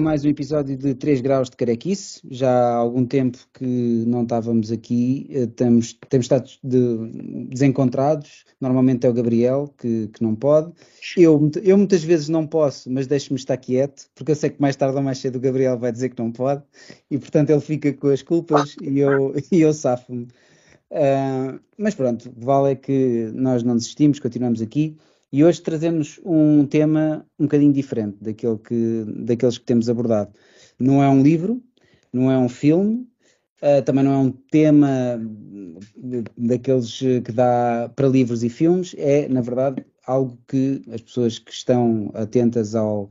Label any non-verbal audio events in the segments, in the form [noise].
mais um episódio de 3 graus de carequice. Já há algum tempo que não estávamos aqui, eh, temos, temos estado de, desencontrados. Normalmente é o Gabriel que, que não pode. Eu, eu muitas vezes não posso, mas deixo-me estar quieto, porque eu sei que mais tarde ou mais cedo o Gabriel vai dizer que não pode, e portanto ele fica com as culpas e eu, [laughs] e eu safo-me. Uh, mas pronto, vale é que nós não desistimos, continuamos aqui. E hoje trazemos um tema um bocadinho diferente daquele que, daqueles que temos abordado. Não é um livro, não é um filme, uh, também não é um tema daqueles que dá para livros e filmes, é, na verdade, algo que as pessoas que estão atentas ao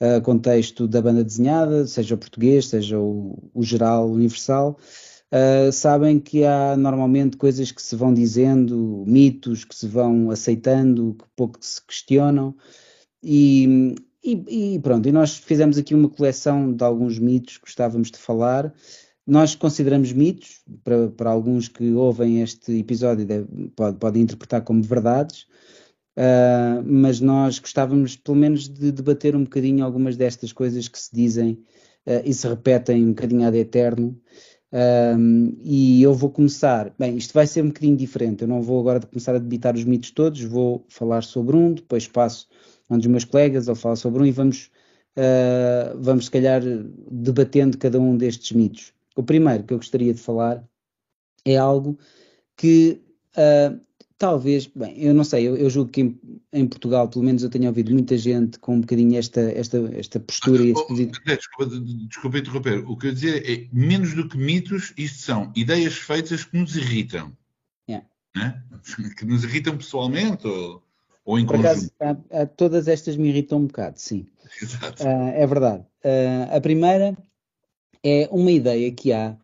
uh, contexto da banda desenhada, seja o português, seja o, o geral, universal, uh, sabem que há normalmente coisas que se vão dizendo, mitos que se vão aceitando, que pouco se questionam, e, e, e pronto, e nós fizemos aqui uma coleção de alguns mitos que gostávamos de falar. Nós consideramos mitos, para, para alguns que ouvem este episódio, podem pode interpretar como verdades, uh, mas nós gostávamos pelo menos de debater um bocadinho algumas destas coisas que se dizem uh, e se repetem um bocadinho ad eterno um, e eu vou começar, bem, isto vai ser um bocadinho diferente, eu não vou agora começar a debitar os mitos todos, vou falar sobre um, depois passo a um dos meus colegas, ele fala sobre um e vamos, uh, vamos se calhar debatendo cada um destes mitos. O primeiro que eu gostaria de falar é algo que uh, Talvez, bem, eu não sei, eu, eu julgo que em, em, Portugal, pelo menos eu tenho ouvido muita gente com um bocadinho esta, esta, esta postura e este pedido. Desculpa, desculpa interromper, o que eu dizer é, menos do que mitos, isto são ideias feitas que nos irritam. Yeah. Né? [laughs] Que nos irritam pessoalmente ou, ou em Por conjunto. Acaso, todas estas me irritam um bocado, sim. Exato. Uh, é verdade. Uh, a primeira é uma ideia que há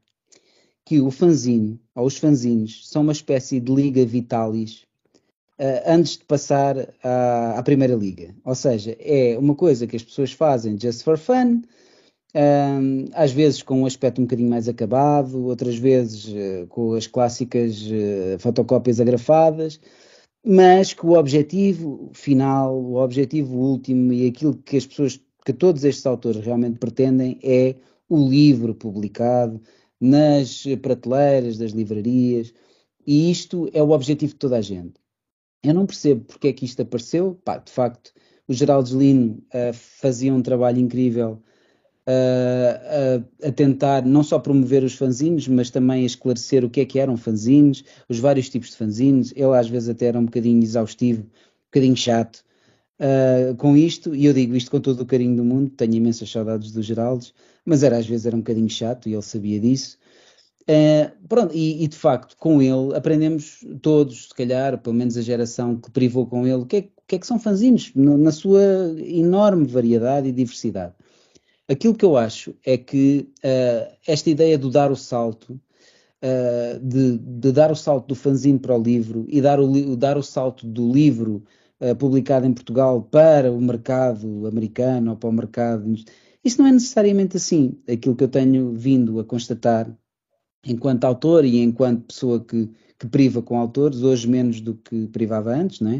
que o fanzine, ou os fanzines, são uma espécie de liga vitalis uh, antes de passar à, à, primeira liga. Ou seja, é uma coisa que as pessoas fazem just for fun, um, às vezes com um aspecto um bocadinho mais acabado, outras vezes uh, com as clássicas uh, fotocópias agrafadas, mas que o objetivo final, o objetivo último e aquilo que as pessoas, que todos estes autores realmente pretendem é o livro publicado, nas prateleiras das livrarias, e isto é o objetivo de toda a gente. Eu não percebo porque é que isto apareceu. Pá, de facto, o Geraldo Lino uh, fazia um trabalho incrível uh, uh, a tentar não só promover os fanzines, mas também a esclarecer o que é que eram fanzines, os vários tipos de fanzines. Ele às vezes até era um bocadinho exaustivo, um bocadinho chato com isto, e eu digo isto com todo o carinho do mundo, tenho imensas saudades do Geraldo, mas era às vezes era um bocadinho chato e ele sabia disso. Uh, pronto, e, e, de facto, com ele aprendemos todos, se calhar, pelo menos a geração que privou com ele, o que é, que, é que são fanzines, na sua enorme variedade e diversidade. Aquilo que eu acho é que uh, esta ideia de dar o salto, uh, de, de, dar o salto do fanzine para o livro e dar o, dar o salto do livro publicado em Portugal para o mercado americano ou para o mercado isso não é necessariamente assim. Aquilo que eu tenho vindo a constatar enquanto autor e enquanto pessoa que, que priva com autores, hoje menos do que privava antes, não é?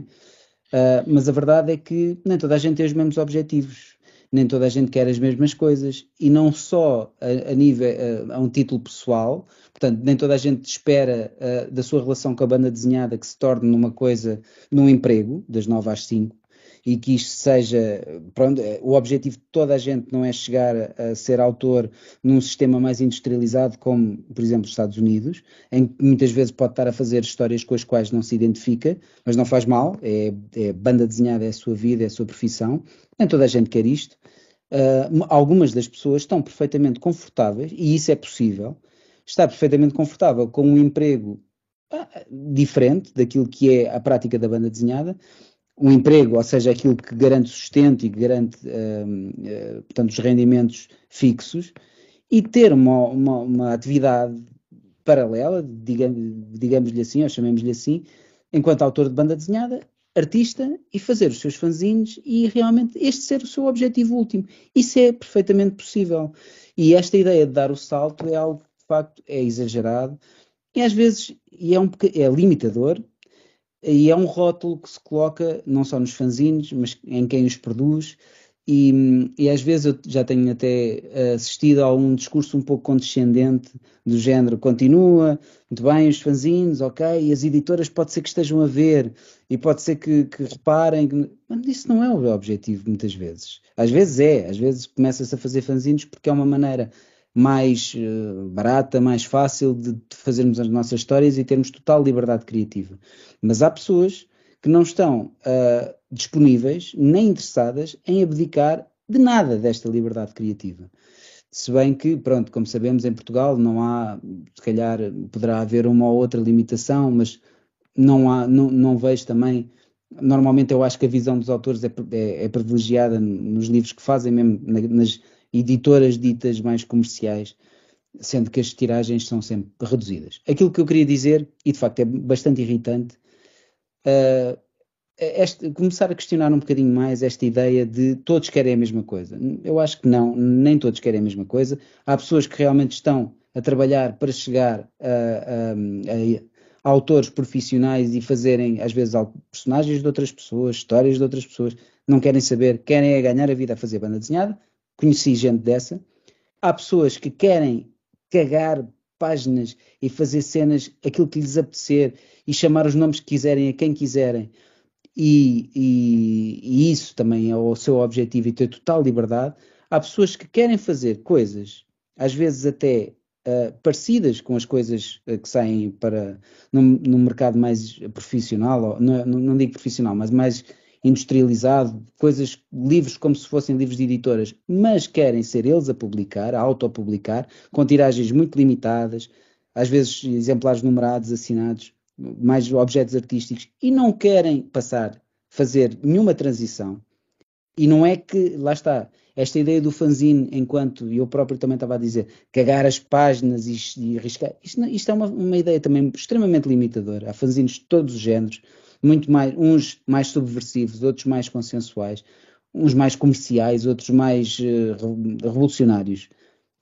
Uh, mas a verdade é que nem toda a gente tem os mesmos objetivos, nem toda a gente quer as mesmas coisas, e não só a, a nível, a, a, um título pessoal, portanto, nem toda a gente espera uh, da sua relação com a banda desenhada que se torne numa coisa, num emprego, das 9 às 5, e que isto seja. Pronto, o objetivo de toda a gente não é chegar a ser autor num sistema mais industrializado, como, por exemplo, os Estados Unidos, em que muitas vezes pode estar a fazer histórias com as quais não se identifica, mas não faz mal, é, é banda desenhada, é a sua vida, é a sua profissão. Nem toda a gente quer isto. Uh, algumas das pessoas estão perfeitamente confortáveis, e isso é possível, estar perfeitamente confortável com um emprego ah, diferente daquilo que é a prática da banda desenhada, um emprego, ou seja, aquilo que garante sustento e que garante, uh, uh, portanto, os rendimentos fixos, e ter uma, uma, uma atividade paralela, digamos, digamos-lhe assim, ou chamemos-lhe assim, enquanto autor de banda desenhada, artista, e fazer os seus fanzines e realmente este ser o seu objetivo último. Isso é perfeitamente possível. E esta ideia de dar o salto é algo que, de facto, é exagerado e às vezes e é, um, é limitador, e é um rótulo que se coloca não só nos fanzines, mas em quem os produz, E, e, às vezes eu já tenho até assistido a um discurso um pouco condescendente do género, continua, muito bem, os fanzines, ok, e as editoras pode ser que estejam a ver e pode ser que, que reparem, que... mas isso não é o objetivo muitas vezes. Às vezes é, às vezes começa-se a fazer fanzines porque é uma maneira mais uh, barata, mais fácil de, de fazermos as nossas histórias e termos total liberdade criativa. Mas há pessoas que não estão uh, disponíveis nem interessadas em abdicar de nada desta liberdade criativa. Se bem que, pronto, como sabemos, em Portugal não há, se calhar poderá haver uma ou outra limitação, mas não, há, não, não vejo também. Normalmente eu acho que a visão dos autores é, é, é privilegiada nos livros que fazem, mesmo nas editoras ditas mais comerciais, sendo que as tiragens são sempre reduzidas. Aquilo que eu queria dizer, e de facto é bastante irritante, uh, este, começar a questionar um bocadinho mais esta ideia de todos querem a mesma coisa. Eu acho que não, nem todos querem a mesma coisa. Há pessoas que realmente estão a trabalhar para chegar a, a, a autores profissionais e fazerem, às vezes, personagens de outras pessoas, histórias de outras pessoas, não querem saber, querem é ganhar a vida a fazer banda desenhada. Conheci gente dessa. Há pessoas que querem cagar páginas e fazer cenas aquilo que lhes apetecer e chamar os nomes que quiserem a quem quiserem e, e, e, isso também é o seu objetivo e ter total liberdade, há pessoas que querem fazer coisas, às vezes até uh, parecidas com as coisas uh, que saem para no, no, mercado mais profissional, ou, não, não, digo profissional, mas mais industrializado, coisas, livros como se fossem livros de editoras, mas querem ser eles a publicar, a autopublicar, com tiragens muito limitadas, às vezes exemplares numerados, assinados mais objetos artísticos e não querem passar, fazer nenhuma transição. E não é que, lá está, esta ideia do fanzine, enquanto eu próprio também estava a dizer, cagar as páginas e, arriscar, isto, isto é uma, uma, ideia também extremamente limitadora. Há fanzines de todos os géneros, muito mais, uns mais subversivos, outros mais consensuais, uns mais comerciais, outros mais uh, revolucionários.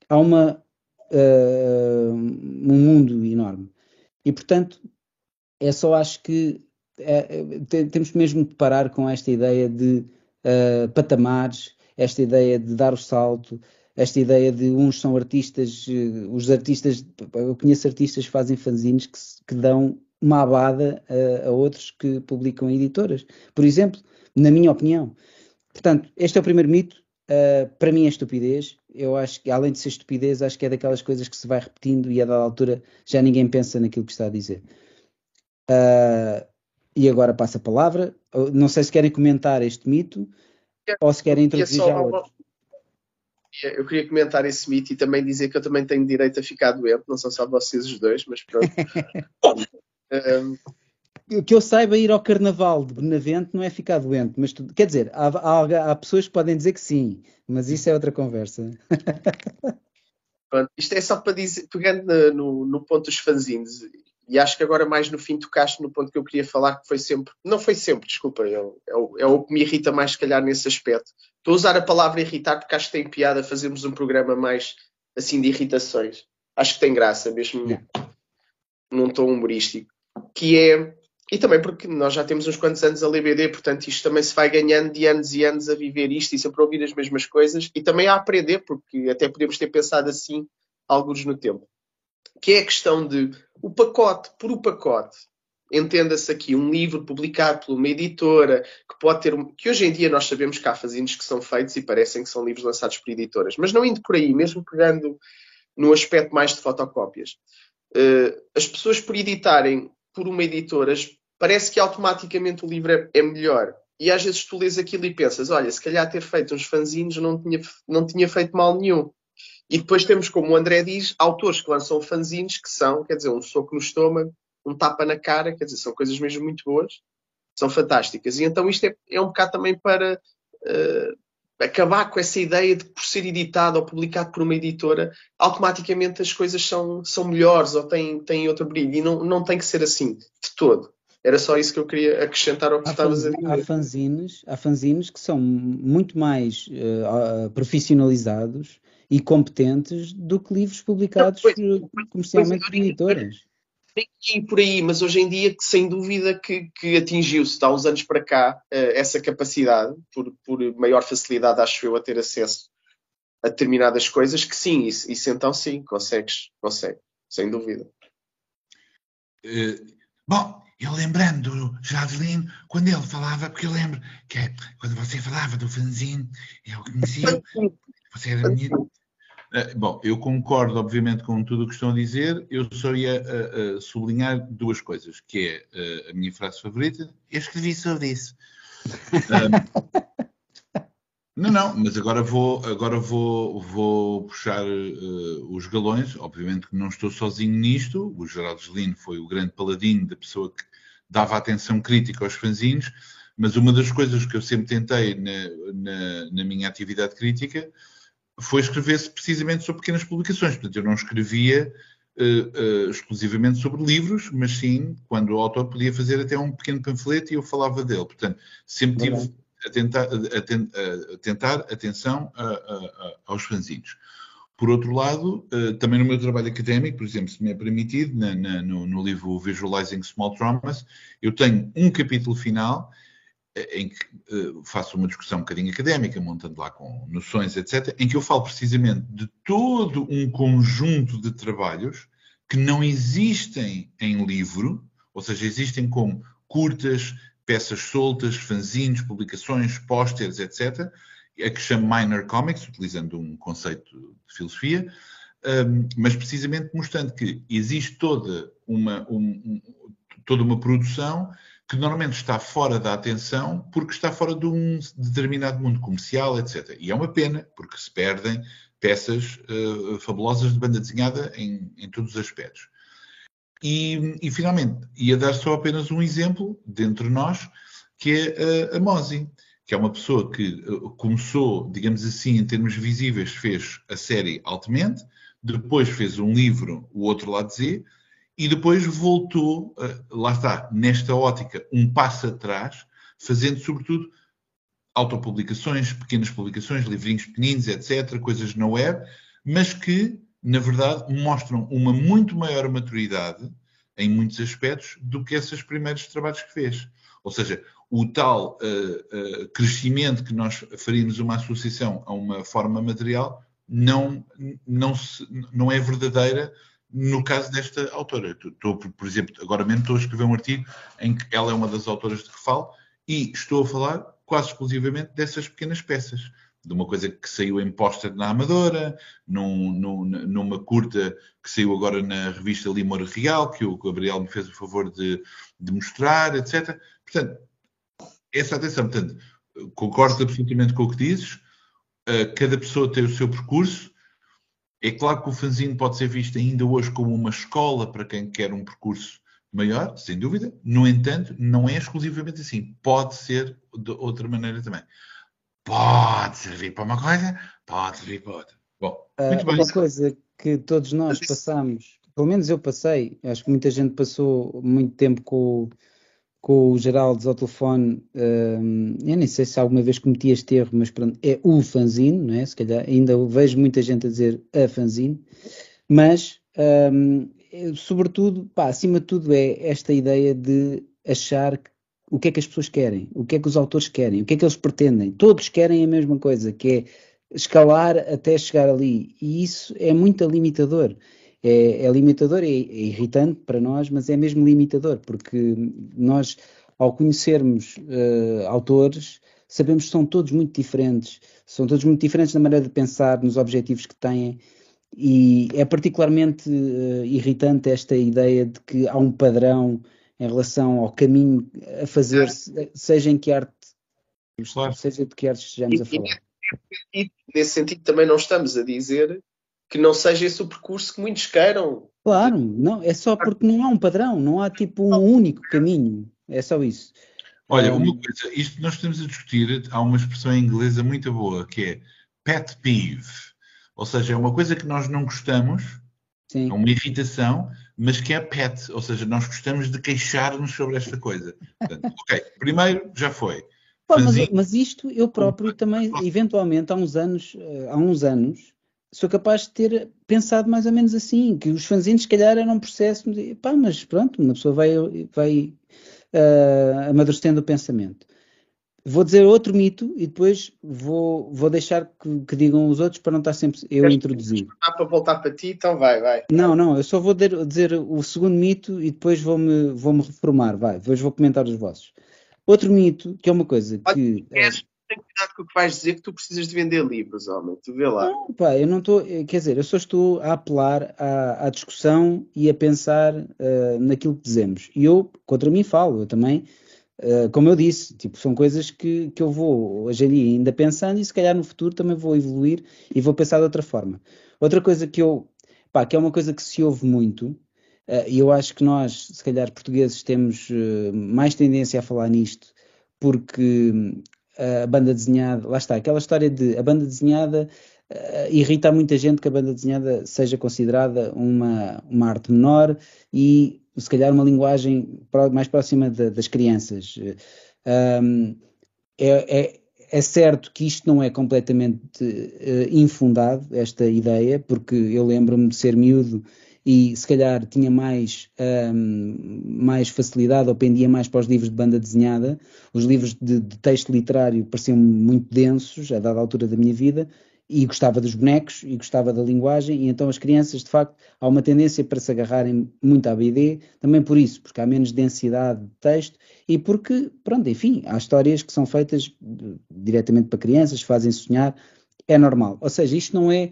Há uma, uh, um mundo enorme. E, portanto, é só acho que é, é temos mesmo de parar com esta ideia de uh, patamares, esta ideia de dar o salto, esta ideia de uns são artistas, os artistas, eu conheço artistas que fazem fanzines que, que dão uma abada uh, a outros que publicam em editoras, por exemplo, na minha opinião. Portanto, este é o primeiro mito, para mim é estupidez, eu acho que além de ser estupidez, acho que é daquelas coisas que se vai repetindo e a dada altura já ninguém pensa naquilo que está a dizer. Uh, e agora passa a palavra. Não sei se querem comentar este mito é, ou se querem introduzir já outro. Eu queria comentar esse mito e também dizer que eu também tenho direito a ficar doente, não são só vocês os dois, mas pronto. [laughs] um... Que eu saiba, ir ao carnaval de Benavente não é ficar doente, mas tu... quer dizer, há, há, há, pessoas que podem dizer que sim, mas isso é outra conversa. [laughs] Pronto, isto é só para dizer, pegando no, no ponto dos fanzines, e acho que agora mais no fim tocaste no ponto que eu queria falar, que foi sempre, não foi sempre, desculpa, é, é, o, é o que me irrita mais se calhar nesse aspecto. Estou a usar a palavra irritar porque acho que tem piada fazermos um programa mais assim de irritações. Acho que tem graça, mesmo yeah. num tom humorístico. Que é, e também porque nós já temos uns quantos anos a LBD, portanto isto também se vai ganhando de anos e anos a viver isto e sempre a ouvir as mesmas coisas e também a aprender, porque até podemos ter pensado assim alguns no tempo. Que é a questão de o pacote por o pacote. Entenda-se aqui um livro publicado por uma editora que pode ter. que hoje em dia nós sabemos que há fazinhos que são feitos e parecem que são livros lançados por editoras, mas não indo por aí, mesmo pegando no aspecto mais de fotocópias. Uh, as pessoas por editarem por uma editora, parece que automaticamente o livro é, é melhor. E às vezes tu lês aquilo e pensas, olha, se calhar ter feito uns fanzinhos não tinha, não tinha feito mal nenhum. E depois temos, como o André diz, autores que lançam fanzines que são, quer dizer, um soco no estômago, um tapa na cara, quer dizer, são coisas mesmo muito boas, são fantásticas. E então isto é, é um bocado também para uh, acabar com essa ideia de por ser editado ou publicado por uma editora, automaticamente as coisas são, são melhores ou têm, têm outro brilho. E não, não tem que ser assim, de todo. Era só isso que eu queria acrescentar ao que há estavas a dizer. Há fanzines, há fanzines que são muito mais uh, profissionalizados e competentes do que livros publicados não, pois, comercialmente por editoras. Nem por aí, mas hoje em dia, sem dúvida, que, que atingiu-se, há uns anos para cá, eh, essa capacidade, por, por maior facilidade, acho eu, a ter acesso a determinadas coisas, que sim, isso, isso então sim, consegues, consegue, sem dúvida. Uh, bom, eu lembrando do Jadelino, quando ele falava, porque eu lembro que é, quando você falava do fanzine, eu conhecia, você era minha, Uh, bom, eu concordo, obviamente, com tudo o que estão a dizer. Eu só ia uh, uh, sublinhar duas coisas, que é a minha frase favorita. Eu escrevi sobre isso. [laughs] não, não, mas agora vou, agora vou, vou puxar os galões. Obviamente que não estou sozinho nisto. O Geraldo Gelino foi o grande paladino da pessoa que dava atenção crítica aos fanzines. Mas uma das coisas que eu sempre tentei na, na, na minha atividade crítica foi escrever-se precisamente sobre pequenas publicações. Portanto, eu não escrevia uh, uh, exclusivamente sobre livros, mas sim quando o autor podia fazer até um pequeno panfleto e eu falava dele. Portanto, sempre tive a tentar, a, a tentar atenção a, aos fanzines. Por outro lado, uh, também no meu trabalho académico, por exemplo, se me é permitido, na, na, no, no livro Visualizing Small Traumas, eu tenho um capítulo final em que uh, faço uma discussão um bocadinho académica, montando lá com noções, etc., em que eu falo precisamente de todo um conjunto de trabalhos que não existem em livro, ou seja, existem como curtas, peças soltas, fanzines, publicações, pósteres, etc., a que chamo minor comics, utilizando um conceito de filosofia, um, mas precisamente mostrando que existe toda uma, um, um, toda uma produção que normalmente está fora da atenção porque está fora de um determinado mundo comercial, etc. E é uma pena, porque se perdem peças uh, fabulosas de banda desenhada em, em todos os aspectos. E, e, finalmente, ia dar só apenas um exemplo dentre nós, que é a, a Mosi, que é uma pessoa que uh, começou, digamos assim, em termos visíveis, fez a série Altamente, depois fez um livro, O Outro Lado Z, e depois voltou, lá está, nesta ótica, um passo atrás, fazendo sobretudo autopublicações, pequenas publicações, livrinhos pequeninos, etc., coisas na web, mas que, na verdade, mostram uma muito maior maturidade em muitos aspectos do que esses primeiros trabalhos que fez. Ou seja, o tal uh, uh, crescimento que nós faríamos uma associação a uma forma material não, não, se, não é verdadeira no caso desta autora. Estou, por exemplo, agora mesmo estou a escrever um artigo em que ela é uma das autoras de que falo e estou a falar quase exclusivamente dessas pequenas peças. De uma coisa que saiu em póster na Amadora, num, num, numa curta que saiu agora na revista Limor Real, que o Gabriel me fez o favor de, de mostrar, etc. Portanto, essa atenção. Portanto, concordo absolutamente com o que dizes. Uh, cada pessoa tem o seu percurso é claro que o fanzine pode ser visto ainda hoje como uma escola para quem quer um percurso maior, sem dúvida. No entanto, não é exclusivamente assim. Pode ser de outra maneira também. Pode servir para uma coisa, pode servir para outra. Bom, uh, muito bem. Uma coisa que todos nós passamos, pelo menos eu passei, acho que muita gente passou muito tempo com, com o Geraldo ao telefone, um, eu nem sei se alguma vez cometi este erro, mas pronto, é o fanzine, não é? Se calhar ainda vejo muita gente a dizer a fanzine, mas um, sobretudo, pá, acima de tudo é esta ideia de achar o que é que as pessoas querem, o que é que os autores querem, o que é que eles pretendem. Todos querem a mesma coisa, que é escalar até chegar ali, e isso é muito limitador é, é limitador, é, é, irritante para nós, mas é mesmo limitador, porque nós, ao conhecermos uh, autores, sabemos que são todos muito diferentes, são todos muito diferentes na maneira de pensar, nos objetivos que têm, e é particularmente uh, irritante esta ideia de que há um padrão em relação ao caminho a fazer, seja em que arte, claro. seja de que arte estejamos a falar. E, nesse sentido, também não estamos a dizer que não seja esse o percurso que muitos queiram. Claro, não, é só porque não há um padrão, não há tipo um único caminho, é só isso. Olha, uma coisa, isto nós estamos a discutir, há uma expressão em inglesa muito boa que é pet peeve, ou seja, é uma coisa que nós não gostamos, Sim. é uma irritação, mas que é pet, ou seja, nós gostamos de queixar-nos sobre esta coisa. Portanto, [laughs] ok, primeiro já foi. Pô, mas, mas, isto eu próprio também, eventualmente, há uns anos, eh, há uns anos, sou capaz de ter pensado mais ou menos assim, que os fanzines se calhar eram um processo, pá, mas pronto, uma pessoa vai, vai uh, amadurecendo o pensamento. Vou dizer outro mito e depois vou, vou deixar que, que digam os outros para não estar sempre eu a introduzir. para voltar para ti, então vai, vai. Não, não, eu só vou dizer, dizer o segundo mito e depois vou-me vou -me reformar, vai, depois vou comentar os vossos. Outro mito, que é uma coisa que. Tem cuidado com o que vais dizer que tu precisas de vender livros, homem. Tu vê lá. Não, pá, eu não estou. Quer dizer, eu só estou a apelar à, à discussão e a pensar uh, naquilo que dizemos. E eu, contra mim, falo. Eu também Uh, como eu disse, tipo, são coisas que, que eu vou hoje em dia ainda pensando e se calhar no futuro também vou evoluir e vou pensar de outra forma. Outra coisa que eu, pá, que é uma coisa que se ouve muito, uh, e eu acho que nós, se calhar portugueses, temos mais tendência a falar nisto, porque a banda desenhada, lá está, aquela história de a banda desenhada irrita muita gente que a banda desenhada seja considerada uma, uma arte menor e se calhar uma linguagem mais próxima de, das crianças. Um, é, é, é, certo que isto não é completamente uh, infundado, esta ideia, porque eu lembro-me de ser miúdo e se calhar tinha mais, um, mais facilidade ou pendia mais para os livros de banda desenhada. Os livros de, de texto literário pareciam muito densos a dada altura da minha vida e gostava dos bonecos e gostava da linguagem, e então as crianças, de facto, há uma tendência para se agarrarem muito à BD, também por isso, porque há menos densidade de texto e porque, pronto, enfim, há histórias que são feitas diretamente para crianças, fazem sonhar, é normal. Ou seja, isto não é.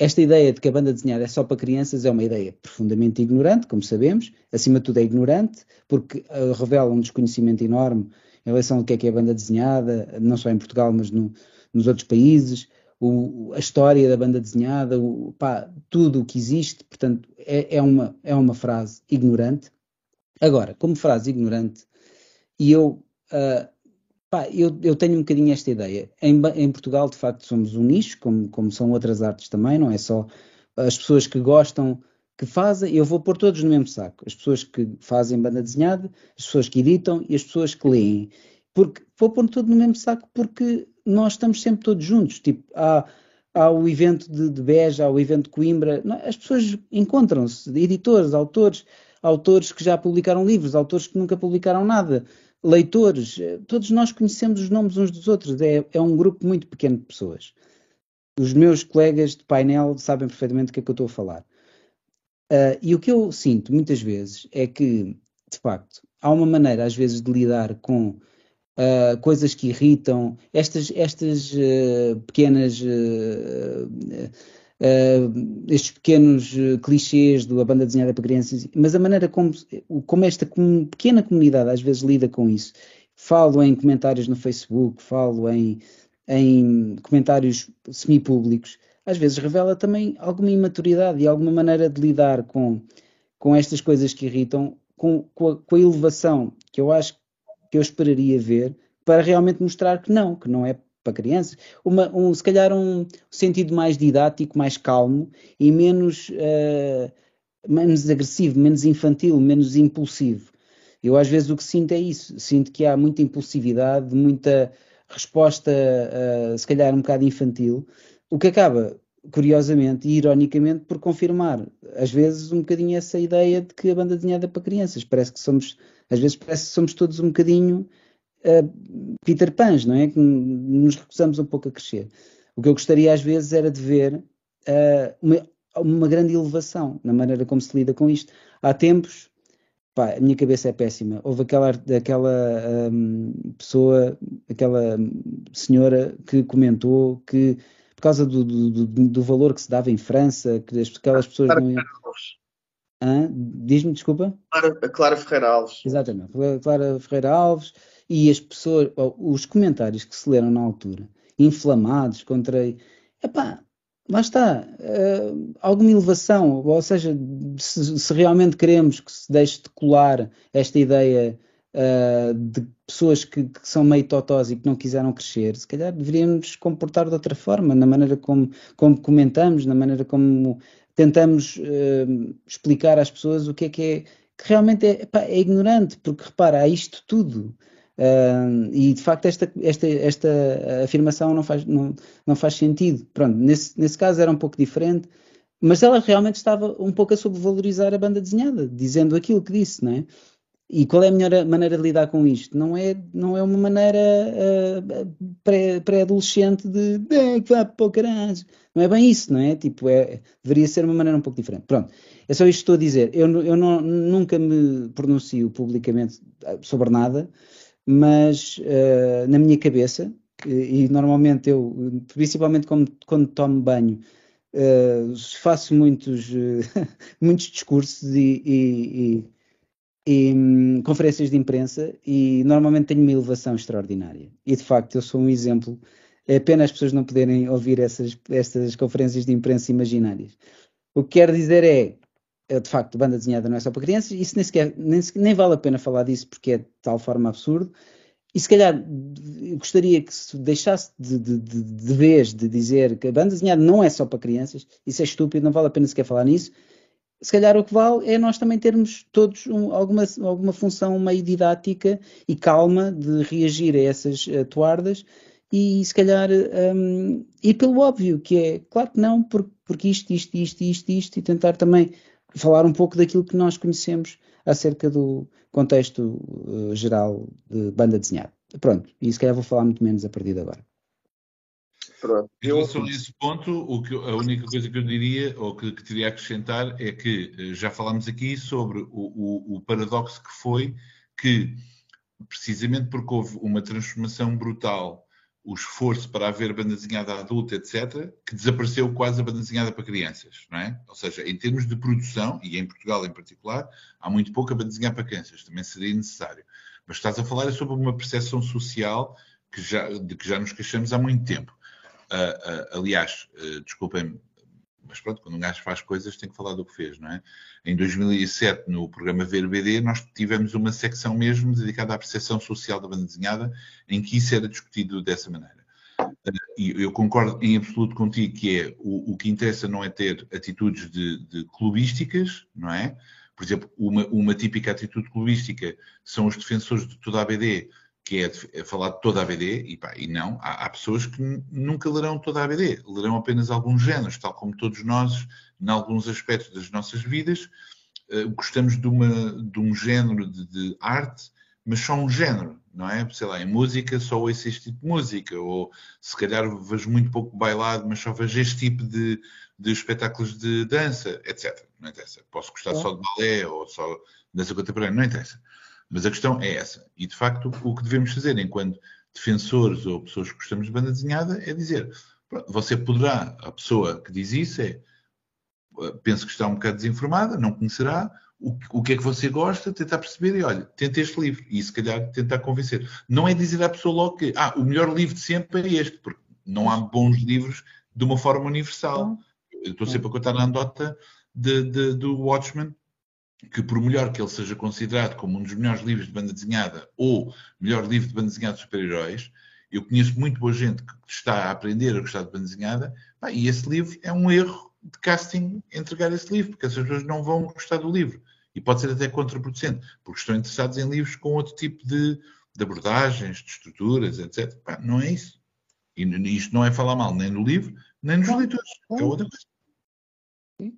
Esta ideia de que a banda desenhada é só para crianças é uma ideia profundamente ignorante, como sabemos, acima de tudo é ignorante, porque uh, revela um desconhecimento enorme em relação ao que é que é a banda desenhada, não só em Portugal, mas no, nos outros países o, a história da banda desenhada, o, pá, tudo o que existe, portanto, é, é, uma, é uma frase ignorante. Agora, como frase ignorante, e eu, uh, pá, eu, eu, tenho um bocadinho esta ideia. Em, em, Portugal, de facto, somos um nicho, como, como são outras artes também, não é só as pessoas que gostam que fazem, eu vou pôr todos no mesmo saco. As pessoas que fazem banda desenhada, as pessoas que editam e as pessoas que leem. Porque vou pôr tudo no mesmo saco porque nós estamos sempre todos juntos. Tipo, há, há o evento de, de Beja, há o evento de Coimbra, não, as pessoas encontram-se, editores, autores, autores que já publicaram livros, autores que nunca publicaram nada, leitores, todos nós conhecemos os nomes uns dos outros, é, é um grupo muito pequeno de pessoas. Os meus colegas de painel sabem perfeitamente do que é que eu estou a falar. Uh, e o que eu sinto muitas vezes é que, de facto, há uma maneira, às vezes, de lidar com uh, coisas que irritam, estas, estas uh, pequenas. Uh, estes pequenos clichês da banda desenhada para crianças, mas a maneira como, como esta com, pequena comunidade às vezes lida com isso. Falo em comentários no Facebook, falo em, em comentários semi-públicos, às vezes revela também alguma imaturidade e alguma maneira de lidar com, com estas coisas que irritam, com, com, a, com a elevação que eu acho que eu esperaria ver para realmente mostrar que não, que não é para crianças. Uma, um, se calhar um sentido mais didático, mais calmo e menos, uh, menos agressivo, menos infantil, menos impulsivo. Eu às vezes o que sinto é isso, sinto que há muita impulsividade, muita resposta, uh, se calhar um bocado infantil, o que acaba, curiosamente e ironicamente, por confirmar, às vezes, um bocadinho essa ideia de que a banda desenhada é para crianças. Parece que somos às vezes parece que somos todos um bocadinho uh, Peter Pans, não é? Que nos recusamos um pouco a crescer. O que eu gostaria às vezes era de ver uh, uma, uma, grande elevação na maneira como se lida com isto. Há tempos, pá, a minha cabeça é péssima. Houve aquela, aquela um, pessoa, aquela senhora que comentou que por causa do, do, do, valor que se dava em França, que aquelas pessoas não iam... Diz-me, desculpa? Clara, a Clara Ferreira Alves. Exatamente, Clara Ferreira Alves e as pessoas, os comentários que se leram na altura, inflamados contra. Epá, lá está, uh, alguma elevação, ou seja, se, se, realmente queremos que se deixe de colar esta ideia uh, de pessoas que, que, são meio totós e que não quiseram crescer, se calhar deveríamos comportar de outra forma, na maneira como, como comentamos, na maneira como tentamos uh, explicar às pessoas o que é que é, que realmente é, é ignorante, porque repara, há isto tudo. Uh, e de facto esta, esta, esta afirmação não faz, não, não faz sentido. Pronto, nesse, nesse caso era um pouco diferente, mas ela realmente estava um pouco a sobrevalorizar a banda desenhada, dizendo aquilo que disse, não é? E qual é a melhor maneira de lidar com isto? Não é, não é uma maneira uh, pré-adolescente pré de é, que vá para o. Não é bem isso, não é? Tipo, é, deveria ser uma maneira um pouco diferente. Pronto, é só isto que estou a dizer. Eu, eu não, nunca me pronuncio publicamente sobre nada, mas uh, na minha cabeça, e, e, normalmente eu, principalmente quando, quando tomo banho, uh, faço muitos, [laughs] muitos discursos e, e e hum, conferências de imprensa e normalmente tenho uma elevação extraordinária. E de facto eu sou um exemplo. É pena as pessoas não poderem ouvir essas, essas conferências de imprensa imaginárias. O que quero dizer é, de facto, banda desenhada não é só para crianças, isso nem, sequer, nem, nem vale a pena falar disso porque é de tal forma absurdo. E se calhar gostaria que se deixasse de, de, de, de vez de dizer que a banda desenhada não é só para crianças, isso é estúpido, não vale a pena sequer falar nisso, se calhar o que vale é nós também termos todos um, alguma, alguma função meio didática e calma de reagir a essas uh, toardas e se calhar um, ir pelo óbvio, que é, claro que não, porque, porque isto, isto, isto, isto, isto, e tentar também falar um pouco daquilo que nós conhecemos acerca do contexto uh, geral de banda desenhada. Pronto, e se calhar vou falar muito menos a partir de agora. Pronto. Em relação a esse ponto, o que, a única coisa que eu diria, ou que, que teria a acrescentar, é que eh, já falámos aqui sobre o, o, o, paradoxo que foi que, precisamente porque houve uma transformação brutal, o esforço para haver banda desenhada adulta, etc., que desapareceu quase a banda desenhada para crianças, não é? Ou seja, em termos de produção, e em Portugal em particular, há muito pouca banda desenhada para crianças, também seria necessário. Mas estás a falar sobre uma percepção social que já, de que já nos queixamos há muito tempo. Uh, uh, aliás, uh, desculpem-me, mas pronto, quando um gajo faz coisas tem que falar do que fez, não é? Em 2007, no programa VRBD, nós tivemos uma secção mesmo dedicada à percepção social da banda desenhada, em que isso era discutido dessa maneira. E eu concordo em absoluto contigo que é o, o que interessa não é ter atitudes de, de clubísticas, não é? Por exemplo, uma, uma típica atitude clubística são os defensores de toda a BD que é, falar de toda a BD, e, pá, e não, há, há, pessoas que nunca lerão toda a BD, lerão apenas alguns géneros, tal como todos nós, em alguns aspectos das nossas vidas, uh, gostamos de, uma, de um género de, de, arte, mas só um género, não é? Sei lá, em música só ouço este tipo de música, ou se calhar vejo muito pouco bailado, mas só vejo este tipo de, de espetáculos de dança, etc. Não interessa. Posso gostar é. só de balé ou só de dança contemporânea, não interessa. Mas a questão é essa. E, de facto, o que devemos fazer enquanto defensores ou pessoas que gostamos de banda desenhada é dizer: você poderá, a pessoa que diz isso é, penso que está um bocado desinformada, não conhecerá, o, o que é que você gosta, tentar perceber e olha, tenta este livro e se calhar tentar convencer. Não é dizer à pessoa logo que ah, o melhor livro de sempre é este, porque não há bons livros de uma forma universal. Eu estou sempre a contar a anedota do Watchmen, que por melhor que ele seja considerado como um dos melhores livros de banda desenhada ou melhor livro de banda desenhada de super-heróis, eu conheço muito boa gente que está a aprender a gostar de banda desenhada, pá, e esse livro é um erro de casting entregar esse livro, porque essas pessoas não vão gostar do livro. E pode ser até contraproducente, porque estão interessados em livros com outro tipo de, de abordagens, de estruturas, etc. Pá, não é isso. E isto não é falar mal nem no livro, nem nos leitores. É outra coisa.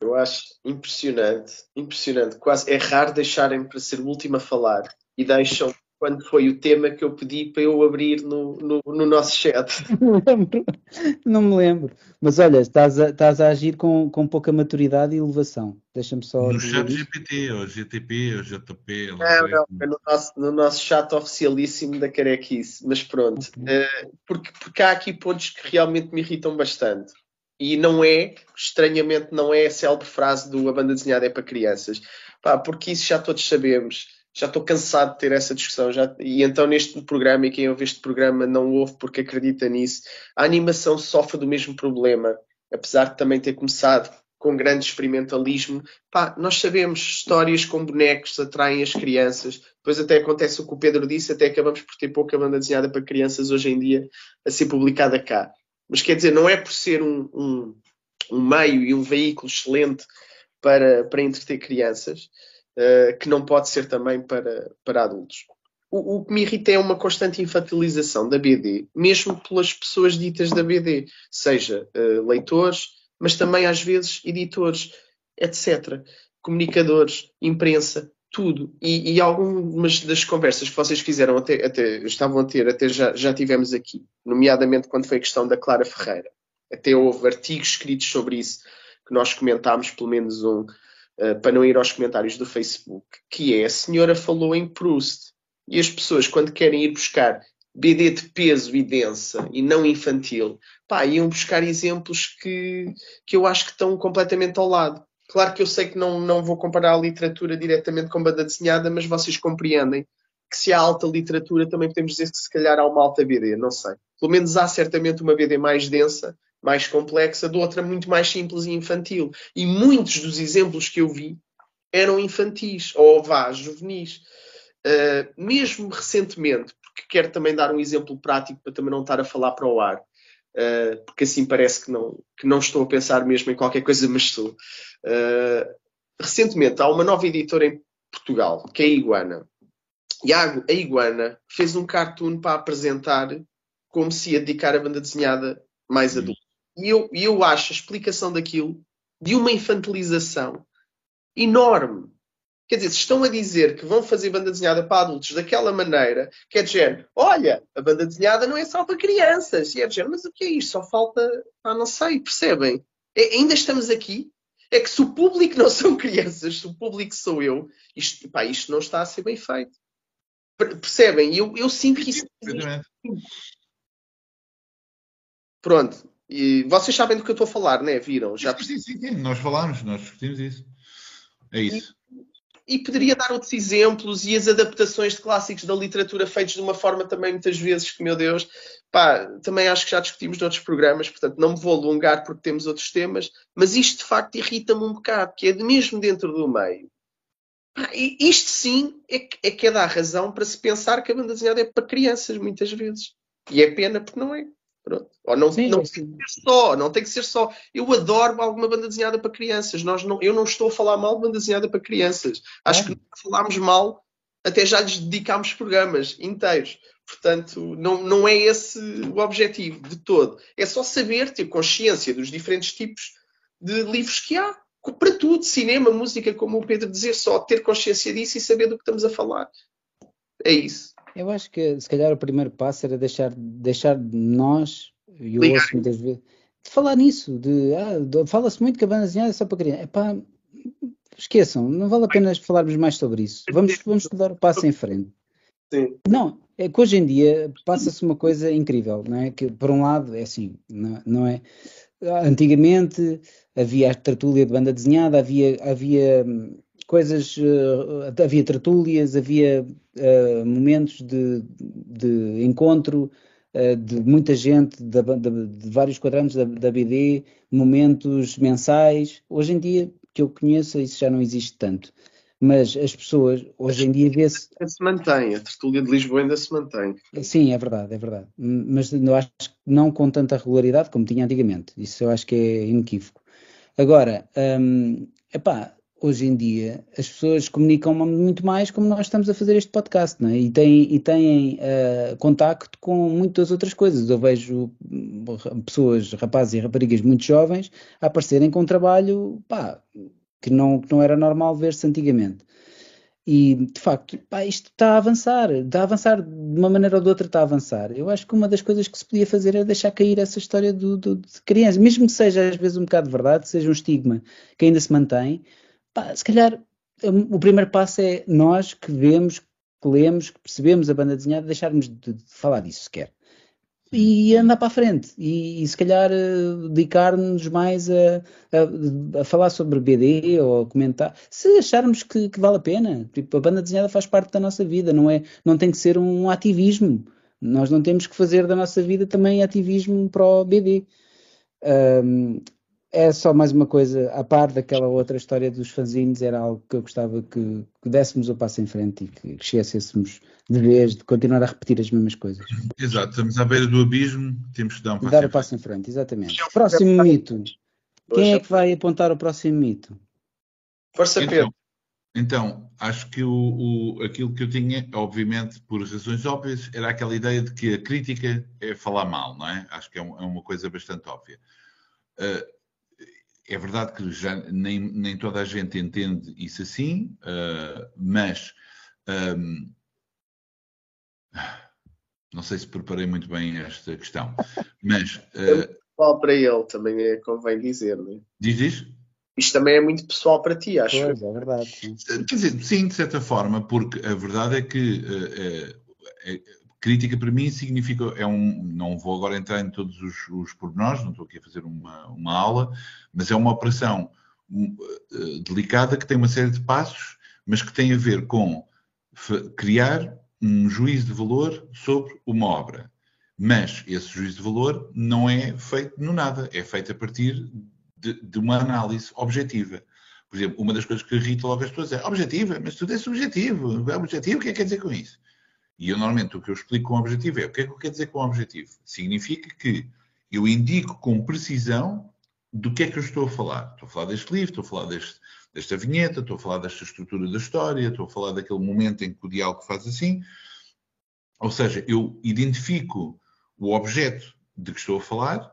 Eu acho impressionante, impressionante. Quase é raro deixarem para ser o último a falar e deixam quando foi o tema que eu pedi para eu abrir no, no, no nosso chat. [laughs] Não me lembro, não me lembro. Mas olha, estás a, estás a agir com, com pouca maturidade e elevação. Deixa-me só. No chat GPT, ou GTP, ou JP. Não, não, é no nosso, no nosso chat oficialíssimo da Carequice. Mas pronto, uh, porque, porque há aqui pontos que realmente me irritam bastante. E não é, estranhamente, não é a célebre frase do a banda desenhada é para crianças. Pá, porque isso já todos sabemos. Já estou cansado de ter essa discussão. Já... E então, neste programa, e quem ouve este programa não ouve porque acredita nisso, a animação sofre do mesmo problema. Apesar de também ter começado com grande experimentalismo, pá, nós sabemos histórias com bonecos atraem as crianças. Depois até acontece o que o Pedro disse, até acabamos por ter pouca banda desenhada para crianças hoje em dia a ser publicada cá. Mas quer dizer, não é por ser um, um, um meio e um veículo excelente para, para entreter crianças uh, que não pode ser também para, para adultos. o, o, que me irrita é uma constante infantilização da BD, mesmo pelas pessoas ditas da BD, seja uh, leitores, mas também às vezes editores, etc. Comunicadores, imprensa, tudo. E, e, algumas das conversas que vocês fizeram até, até estavam a ter, até já, já tivemos aqui, nomeadamente quando foi a questão da Clara Ferreira. Até houve artigos escritos sobre isso que nós comentámos, pelo menos um, uh, para não ir aos comentários do Facebook, que é a senhora falou em Proust. E as pessoas, quando querem ir buscar BD de peso e densa e não infantil, pá, iam buscar exemplos que, que eu acho que estão completamente ao lado. Claro que eu sei que não, não vou comparar a literatura diretamente com banda desenhada, mas vocês compreendem que se há alta literatura, também podemos dizer que se calhar há uma alta BD, não sei. Pelo menos há certamente uma BD mais densa, mais complexa, de outra muito mais simples e infantil. E muitos dos exemplos que eu vi eram infantis, ou vá, juvenis. Uh, mesmo recentemente, porque quero também dar um exemplo prático para também não estar a falar para o ar, uh, porque assim parece que não, que não estou a pensar mesmo em qualquer coisa, mas estou. Uh, recentemente há uma nova editora em Portugal, que é a Iguana. E a, a Iguana fez um cartoon para apresentar como se ia dedicar a banda desenhada mais adulta. E eu, eu acho a explicação daquilo de uma infantilização enorme. Quer dizer, se estão a dizer que vão fazer banda desenhada para adultos daquela maneira, quer dizer, olha, a banda desenhada não é só para crianças. E é dizer, mas o que é isto? Só falta, ah, não sei, percebem? É, ainda estamos aqui. É que se o público não são crianças, se o público sou eu, isto, pá, isto não está a ser bem feito. Percebem? Eu, eu sinto que isso. Pronto. E vocês sabem do que eu estou a falar, né? Viram? Já... Sim, sim, sim. Nós falámos, nós discutimos isso. É isso. E, e, poderia dar outros exemplos e as adaptações de clássicos da literatura feitos de uma forma também muitas vezes que, meu Deus, pá, também acho que já discutimos noutros programas, portanto não me vou alongar porque temos outros temas, mas isto de facto irrita-me um bocado, que é de mesmo dentro do meio. Isto sim é que, é que é dar razão para se pensar que a banda desenhada é para crianças, muitas vezes. E é pena porque não é. Pronto. Ou não, sim, não tem que ser só, não tem que ser só. Eu adoro alguma banda desenhada para crianças. Nós não, eu não estou a falar mal de banda desenhada para crianças. Acho é. que falámos mal, até já lhes dedicámos programas inteiros. Portanto, não, não é esse o objetivo de todo. É só saber, ter consciência dos diferentes tipos de livros que há. Para tudo, cinema, música, como o Pedro dizer, só ter consciência disso e saber do que estamos a falar. É isso. Eu acho que se calhar o primeiro passo era deixar, deixar nós, e eu Ligar. ouço muitas vezes, de falar nisso, de, ah, fala-se muito que a banda desenhada é só para criança. Epá, esqueçam, não vale a pena falarmos mais sobre isso. Vamos, vamos dar o passo em frente. Sim. Não, é que hoje em dia passa-se uma coisa incrível, não é? Que por um lado é assim, não, não é? Antigamente havia a tertúlia de banda desenhada, havia, havia hum, coisas, uh, havia tertúlias, havia uh, momentos de, de encontro uh, de muita gente, de, de, de vários quadrantes da, da, BD, momentos mensais. Hoje em dia, que eu conheço, isso já não existe tanto. Mas as pessoas, hoje em dia, vê-se. Se mantém, a tertúlia de Lisboa ainda se mantém. Sim, é verdade, é verdade. Mas eu acho que não com tanta regularidade como tinha antigamente. Isso eu acho que é inequívoco. Agora, hum, epá, hoje em dia as pessoas comunicam muito mais como nós estamos a fazer este podcast, não é? E têm, e têm uh, contacto com muitas outras coisas. Eu vejo hum, pessoas, rapazes e raparigas muito jovens a aparecerem com um trabalho pá, que, não, que não era normal ver-se antigamente. E de facto, pá, isto está a avançar, está a avançar de uma maneira ou de outra, está a avançar. Eu acho que uma das coisas que se podia fazer era deixar cair essa história do, do, de crianças, mesmo que seja às vezes um bocado de verdade, seja um estigma que ainda se mantém, Pá, se calhar o primeiro passo é nós que vemos, que lemos, que percebemos a banda desenhada, deixarmos de, de falar disso sequer. E andar para a frente. E, e se calhar uh, dedicar-nos mais a, a, a, falar sobre BD ou a comentar. Se acharmos que, que, vale a pena. Tipo, a banda desenhada faz parte da nossa vida, não, é, não tem que ser um ativismo. Nós não temos que fazer da nossa vida também ativismo para o BD. Um, é só mais uma coisa, a par daquela outra história dos fanzines, era algo que eu gostava que, que dessemos o passo em frente e que, que esquecêssemos de vez de continuar a repetir as mesmas coisas. Exato, estamos à beira do abismo, temos que dar um passo, dar em, o passo frente. em frente. Exatamente. Próximo mito. Quem é que vai apontar o próximo mito? Força então, Pedro. Então, acho que o, o, aquilo que eu tinha, obviamente, por razões óbvias, era aquela ideia de que a crítica é falar mal, não é? Acho que é, um, é uma coisa bastante óbvia. Uh, é verdade que já nem, nem toda a gente entende isso assim, uh, mas um, não sei se preparei muito bem esta questão, mas. Uh, pessoal para ele, também é, convém dizer, não é? Diz isso? Isto também é muito pessoal para ti, acho. Pois, é verdade. Sim. Quer dizer, sim, de certa forma, porque a verdade é que uh, uh, crítica para mim significa, é um, não vou agora entrar em todos os, os pormenores, não estou aqui a fazer uma, uma aula, mas é uma operação uh, delicada que tem uma série de passos, mas que tem a ver com criar um juízo de valor sobre uma obra. Mas esse juízo de valor não é feito no nada, é feito a partir de, de, uma análise objetiva. Por exemplo, uma das coisas que irrita logo as pessoas é objetiva, mas tudo é subjetivo. É objetivo, o que é que quer dizer com isso? E eu normalmente o que eu explico com objetivo é o que é que eu quero dizer com objetivo? Significa que eu indico com precisão do que é que eu estou a falar. Estou a falar deste livro, estou a falar deste, desta vinheta, estou a falar desta estrutura da história, estou a falar daquele momento em que o diálogo faz assim. Ou seja, eu identifico o objeto de que estou a falar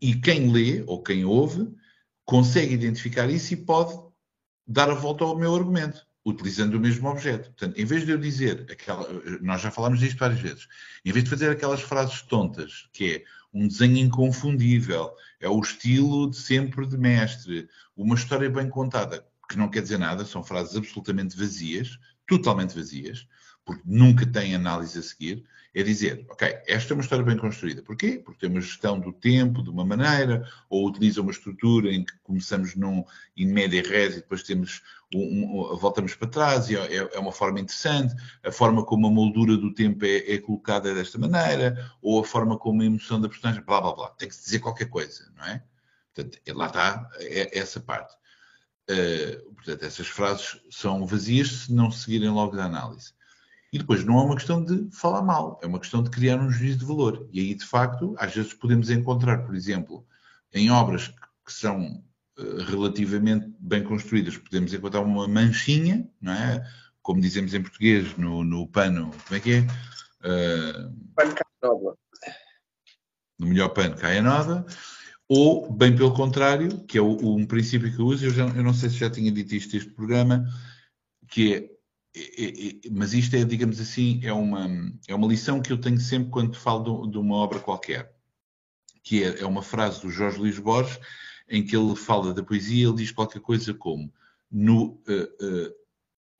e quem lê ou quem ouve consegue identificar isso e pode dar a volta ao meu argumento, utilizando o mesmo objeto. Portanto, em vez de eu dizer aquela, nós já falámos disto várias vezes, em vez de fazer aquelas frases tontas, que é um desenho inconfundível, é o estilo de sempre de mestre, uma história bem contada, que não quer dizer nada, são frases absolutamente vazias, totalmente vazias, porque nunca tem análise a seguir, é dizer, ok, esta é uma história bem construída. Porquê? Porque tem uma gestão do tempo de uma maneira, ou utiliza uma estrutura em que começamos num in media res e depois temos um, um, voltamos para trás, e é, é, uma forma interessante, a forma como a moldura do tempo é, é, colocada desta maneira, ou a forma como a emoção da personagem, blá blá blá. Tem que se dizer qualquer coisa, não é? Portanto, lá está é, essa parte. Uh, portanto, essas frases são vazias se não seguirem logo da análise. E depois não é uma questão de falar mal, é uma questão de criar um juízo de valor. E aí, de facto, às vezes podemos encontrar, por exemplo, em obras que são uh, relativamente bem construídas, podemos encontrar uma manchinha, não é? Como dizemos em português, no, no pano, como é que é? Uh, pano cai nova. No melhor pano cai a nova. Ou, bem pelo contrário, que é um princípio que eu uso, eu, já, eu não sei se já tinha dito isto neste programa, que é mas isto é, digamos assim, é uma, é uma lição que eu tenho sempre quando falo de, de uma obra qualquer, que é, é, uma frase do Jorge Luís Borges, em que ele fala da poesia, ele diz qualquer coisa como, no, uh,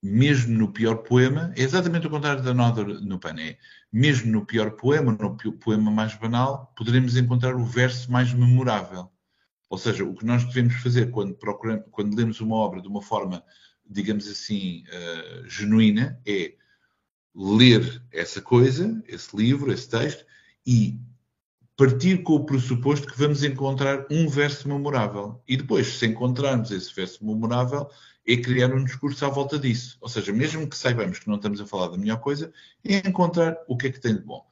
mesmo no pior poema, é exatamente o contrário da nota no pané, mesmo no pior poema, no poema mais banal, poderemos encontrar o verso mais memorável. Ou seja, o que nós devemos fazer quando, procuramos, quando lemos uma obra de uma forma digamos assim, uh, genuína é ler essa coisa, esse livro, esse texto, e partir com o pressuposto que vamos encontrar um verso memorável. E depois, se encontrarmos esse verso memorável, é criar um discurso à volta disso. Ou seja, mesmo que saibamos que não estamos a falar da melhor coisa, é encontrar o que é que tem de bom.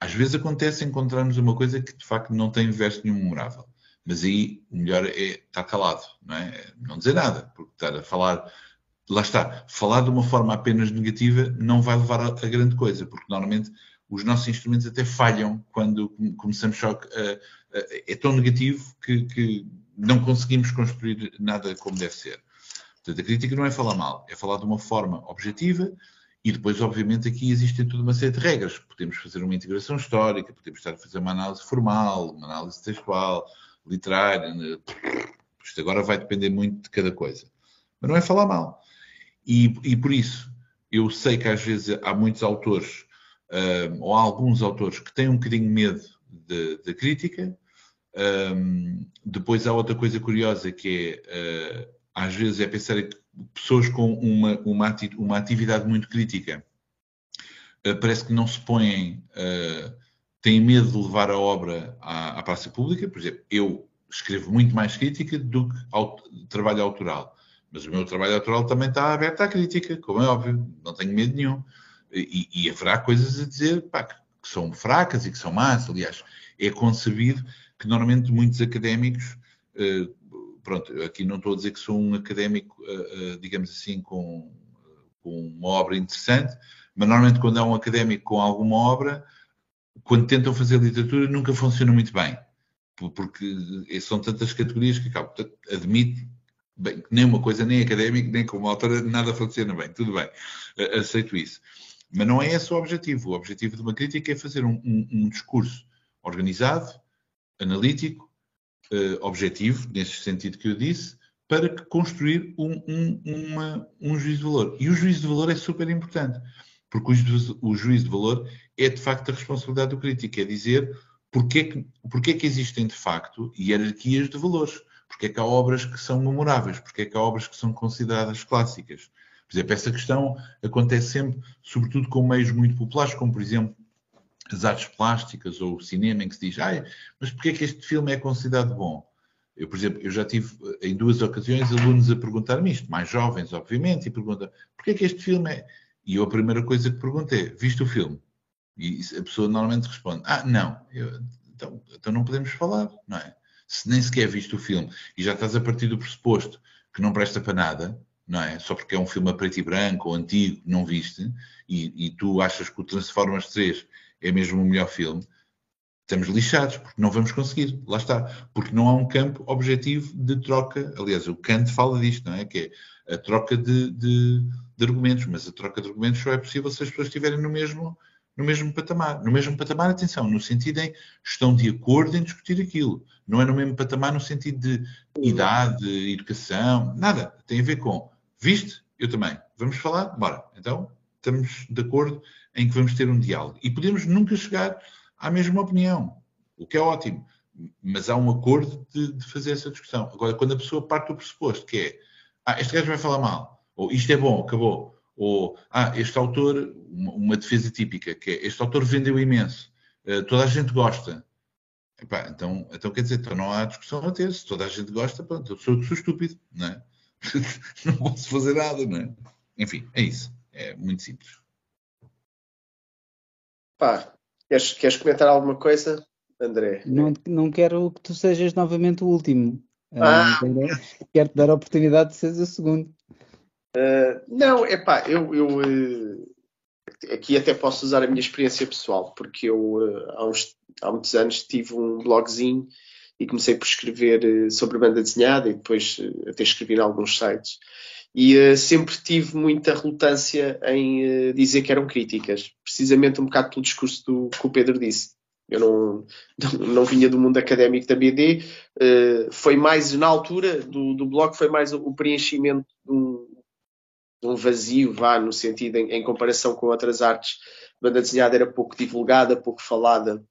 Às vezes acontece encontrarmos uma coisa que de facto não tem verso nenhum memorável. Mas aí o melhor é estar calado, não é? Não dizer nada, porque estar a falar lá está, falar de uma forma apenas negativa não vai levar a, grande coisa, porque normalmente os nossos instrumentos até falham quando começamos só é tão negativo que, que, não conseguimos construir nada como deve ser. Portanto, a crítica não é falar mal, é falar de uma forma objetiva e depois, obviamente, aqui existem toda uma série de regras. Podemos fazer uma integração histórica, podemos estar a fazer uma análise formal, uma análise textual, literária. Né? Isto agora vai depender muito de cada coisa. Mas não é falar mal. E, e por isso, eu sei que às vezes há muitos autores, um, ou há alguns autores, que têm um bocadinho medo da crítica. Um, depois há outra coisa curiosa que é, uh, às vezes, é pensar que pessoas com uma, uma, uma atividade muito crítica uh, parece que não se põem, uh, têm medo de levar a obra à, à praça pública. Por exemplo, eu escrevo muito mais crítica do que trabalho autoral. Mas o meu trabalho autoral também está aberto à crítica, como é óbvio, não tenho medo nenhum. E, e haverá coisas a dizer pá, que são fracas e que são más. Aliás, é concebido que normalmente muitos académicos, uh, pronto, aqui não estou a dizer que sou um académico, uh, uh, digamos assim, com, com, uma obra interessante, mas normalmente quando é um académico com alguma obra, quando tentam fazer literatura, nunca funciona muito bem, porque são tantas categorias que acabo, admito bem, nem uma coisa nem académica, nem como autora, nada funciona bem, tudo bem, aceito isso. Mas não é esse o objetivo. O objetivo de uma crítica é fazer um, um, um discurso organizado, analítico, uh, objetivo, nesse sentido que eu disse, para construir um, um, uma, um juízo de valor. E o juízo de valor é super importante, porque o juízo, o juízo de valor é de facto a responsabilidade do crítico, é dizer porque é que, porque é que existem de facto hierarquias de valores, porque é que há obras que são memoráveis, porque é que há obras que são consideradas clássicas. Por exemplo, essa questão acontece sempre, sobretudo com meios muito populares, como por exemplo as artes plásticas ou o cinema, em que se diz, mas porquê é que este filme é considerado bom? Eu, por exemplo, eu já tive em duas ocasiões alunos a perguntar-me isto, mais jovens, obviamente, e perguntam, porquê é que este filme é... E eu a primeira coisa que pergunto é, viste o filme? E a pessoa normalmente responde, ah, não. Eu, então, então não podemos falar, não é? Se nem sequer viste o filme e já estás a partir do pressuposto que não presta para nada, não é? Só porque é um filme a preto e branco ou antigo, não viste, e, e tu achas que o Transformers 3 é mesmo o melhor filme, estamos lixados, porque não vamos conseguir. Lá está. Porque não há um campo objetivo de troca. Aliás, o Kant fala disto, não é? Que é a troca de, de, de argumentos, mas a troca de argumentos só é possível se as pessoas estiverem no mesmo, no mesmo patamar. No mesmo patamar, atenção, no sentido em estão de acordo em discutir aquilo. Não é no mesmo patamar no sentido de idade, educação, nada. Tem a ver com, viste? Eu também. Vamos falar? Bora. Então, estamos de acordo em que vamos ter um diálogo. E podemos nunca chegar à mesma opinião, o que é ótimo. Mas há um acordo de, de fazer essa discussão. Agora, quando a pessoa parte do pressuposto que é ah, este gajo vai falar mal, ou isto é bom, acabou, ou ah, este autor, uma, uma defesa típica, que é este autor vendeu imenso, uh, toda a gente gosta. Epá, então, então quer dizer, então não há discussão a ter. Se toda a gente gosta, pronto, eu sou, sou estúpido, não é? [laughs] não posso fazer nada, não é? Enfim, é isso. É muito simples. Pá, queres, queres comentar alguma coisa, André? Não, não quero que tu sejas novamente o último. Ah. Uh, quero-te dar a oportunidade de seres o segundo. Uh, não, é pá, eu, eu uh, aqui até posso usar a minha experiência pessoal, porque eu uh, há, uns, há muitos anos tive um blogzinho e comecei por escrever sobre banda desenhada e depois até escrevi em alguns sites e uh, sempre tive muita relutância em uh, dizer que eram críticas, precisamente um bocado pelo discurso do, que o Pedro disse. Eu não, [laughs] não, não vinha do mundo académico da BD, uh, foi mais, na altura do, do blog, foi mais o preenchimento de um, de um vazio, vá, no sentido, em, em comparação com outras artes. Banda desenhada era pouco divulgada, pouco falada,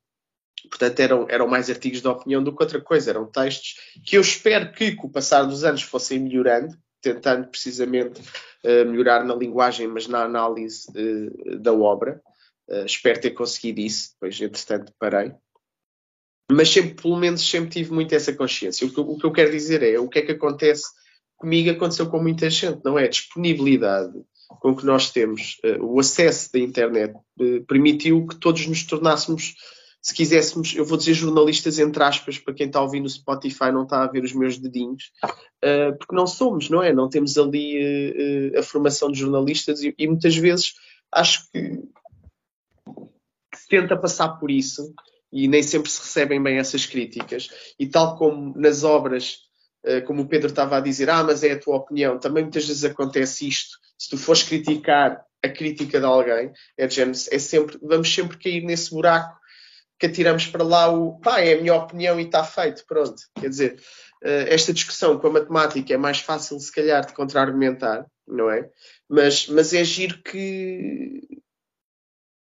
portanto eram, eram mais artigos de opinião do que outra coisa, eram textos que eu espero que com o passar dos anos fossem melhorando, tentando precisamente uh, melhorar na linguagem, mas na análise uh, da obra. Uh, espero ter conseguido isso, depois, entretanto, parei. Mas sempre, pelo menos, sempre tive muito essa consciência. O que, o que eu quero dizer é o que é que acontece comigo, aconteceu com muita gente, não é? A disponibilidade com que nós temos, o acesso da internet, permitiu que todos nos tornássemos se quiséssemos, eu vou dizer jornalistas entre aspas, para quem está ouvindo no Spotify não está a ver os meus dedinhos, uh, porque não somos, não é? Não temos ali uh, a formação de jornalistas e, e, muitas vezes acho que se tenta passar por isso e nem sempre se recebem bem essas críticas. E tal como nas obras, uh, como o Pedro estava a dizer, ah, mas é a tua opinião, também muitas vezes acontece isto. Se tu fores criticar a crítica de alguém, é, é sempre, vamos sempre cair nesse buraco que atiramos para lá o pá, é a minha opinião e está feito, pronto. Quer dizer, eh, esta discussão com a matemática é mais fácil, se calhar, de contra-argumentar, não é? Mas, mas é giro que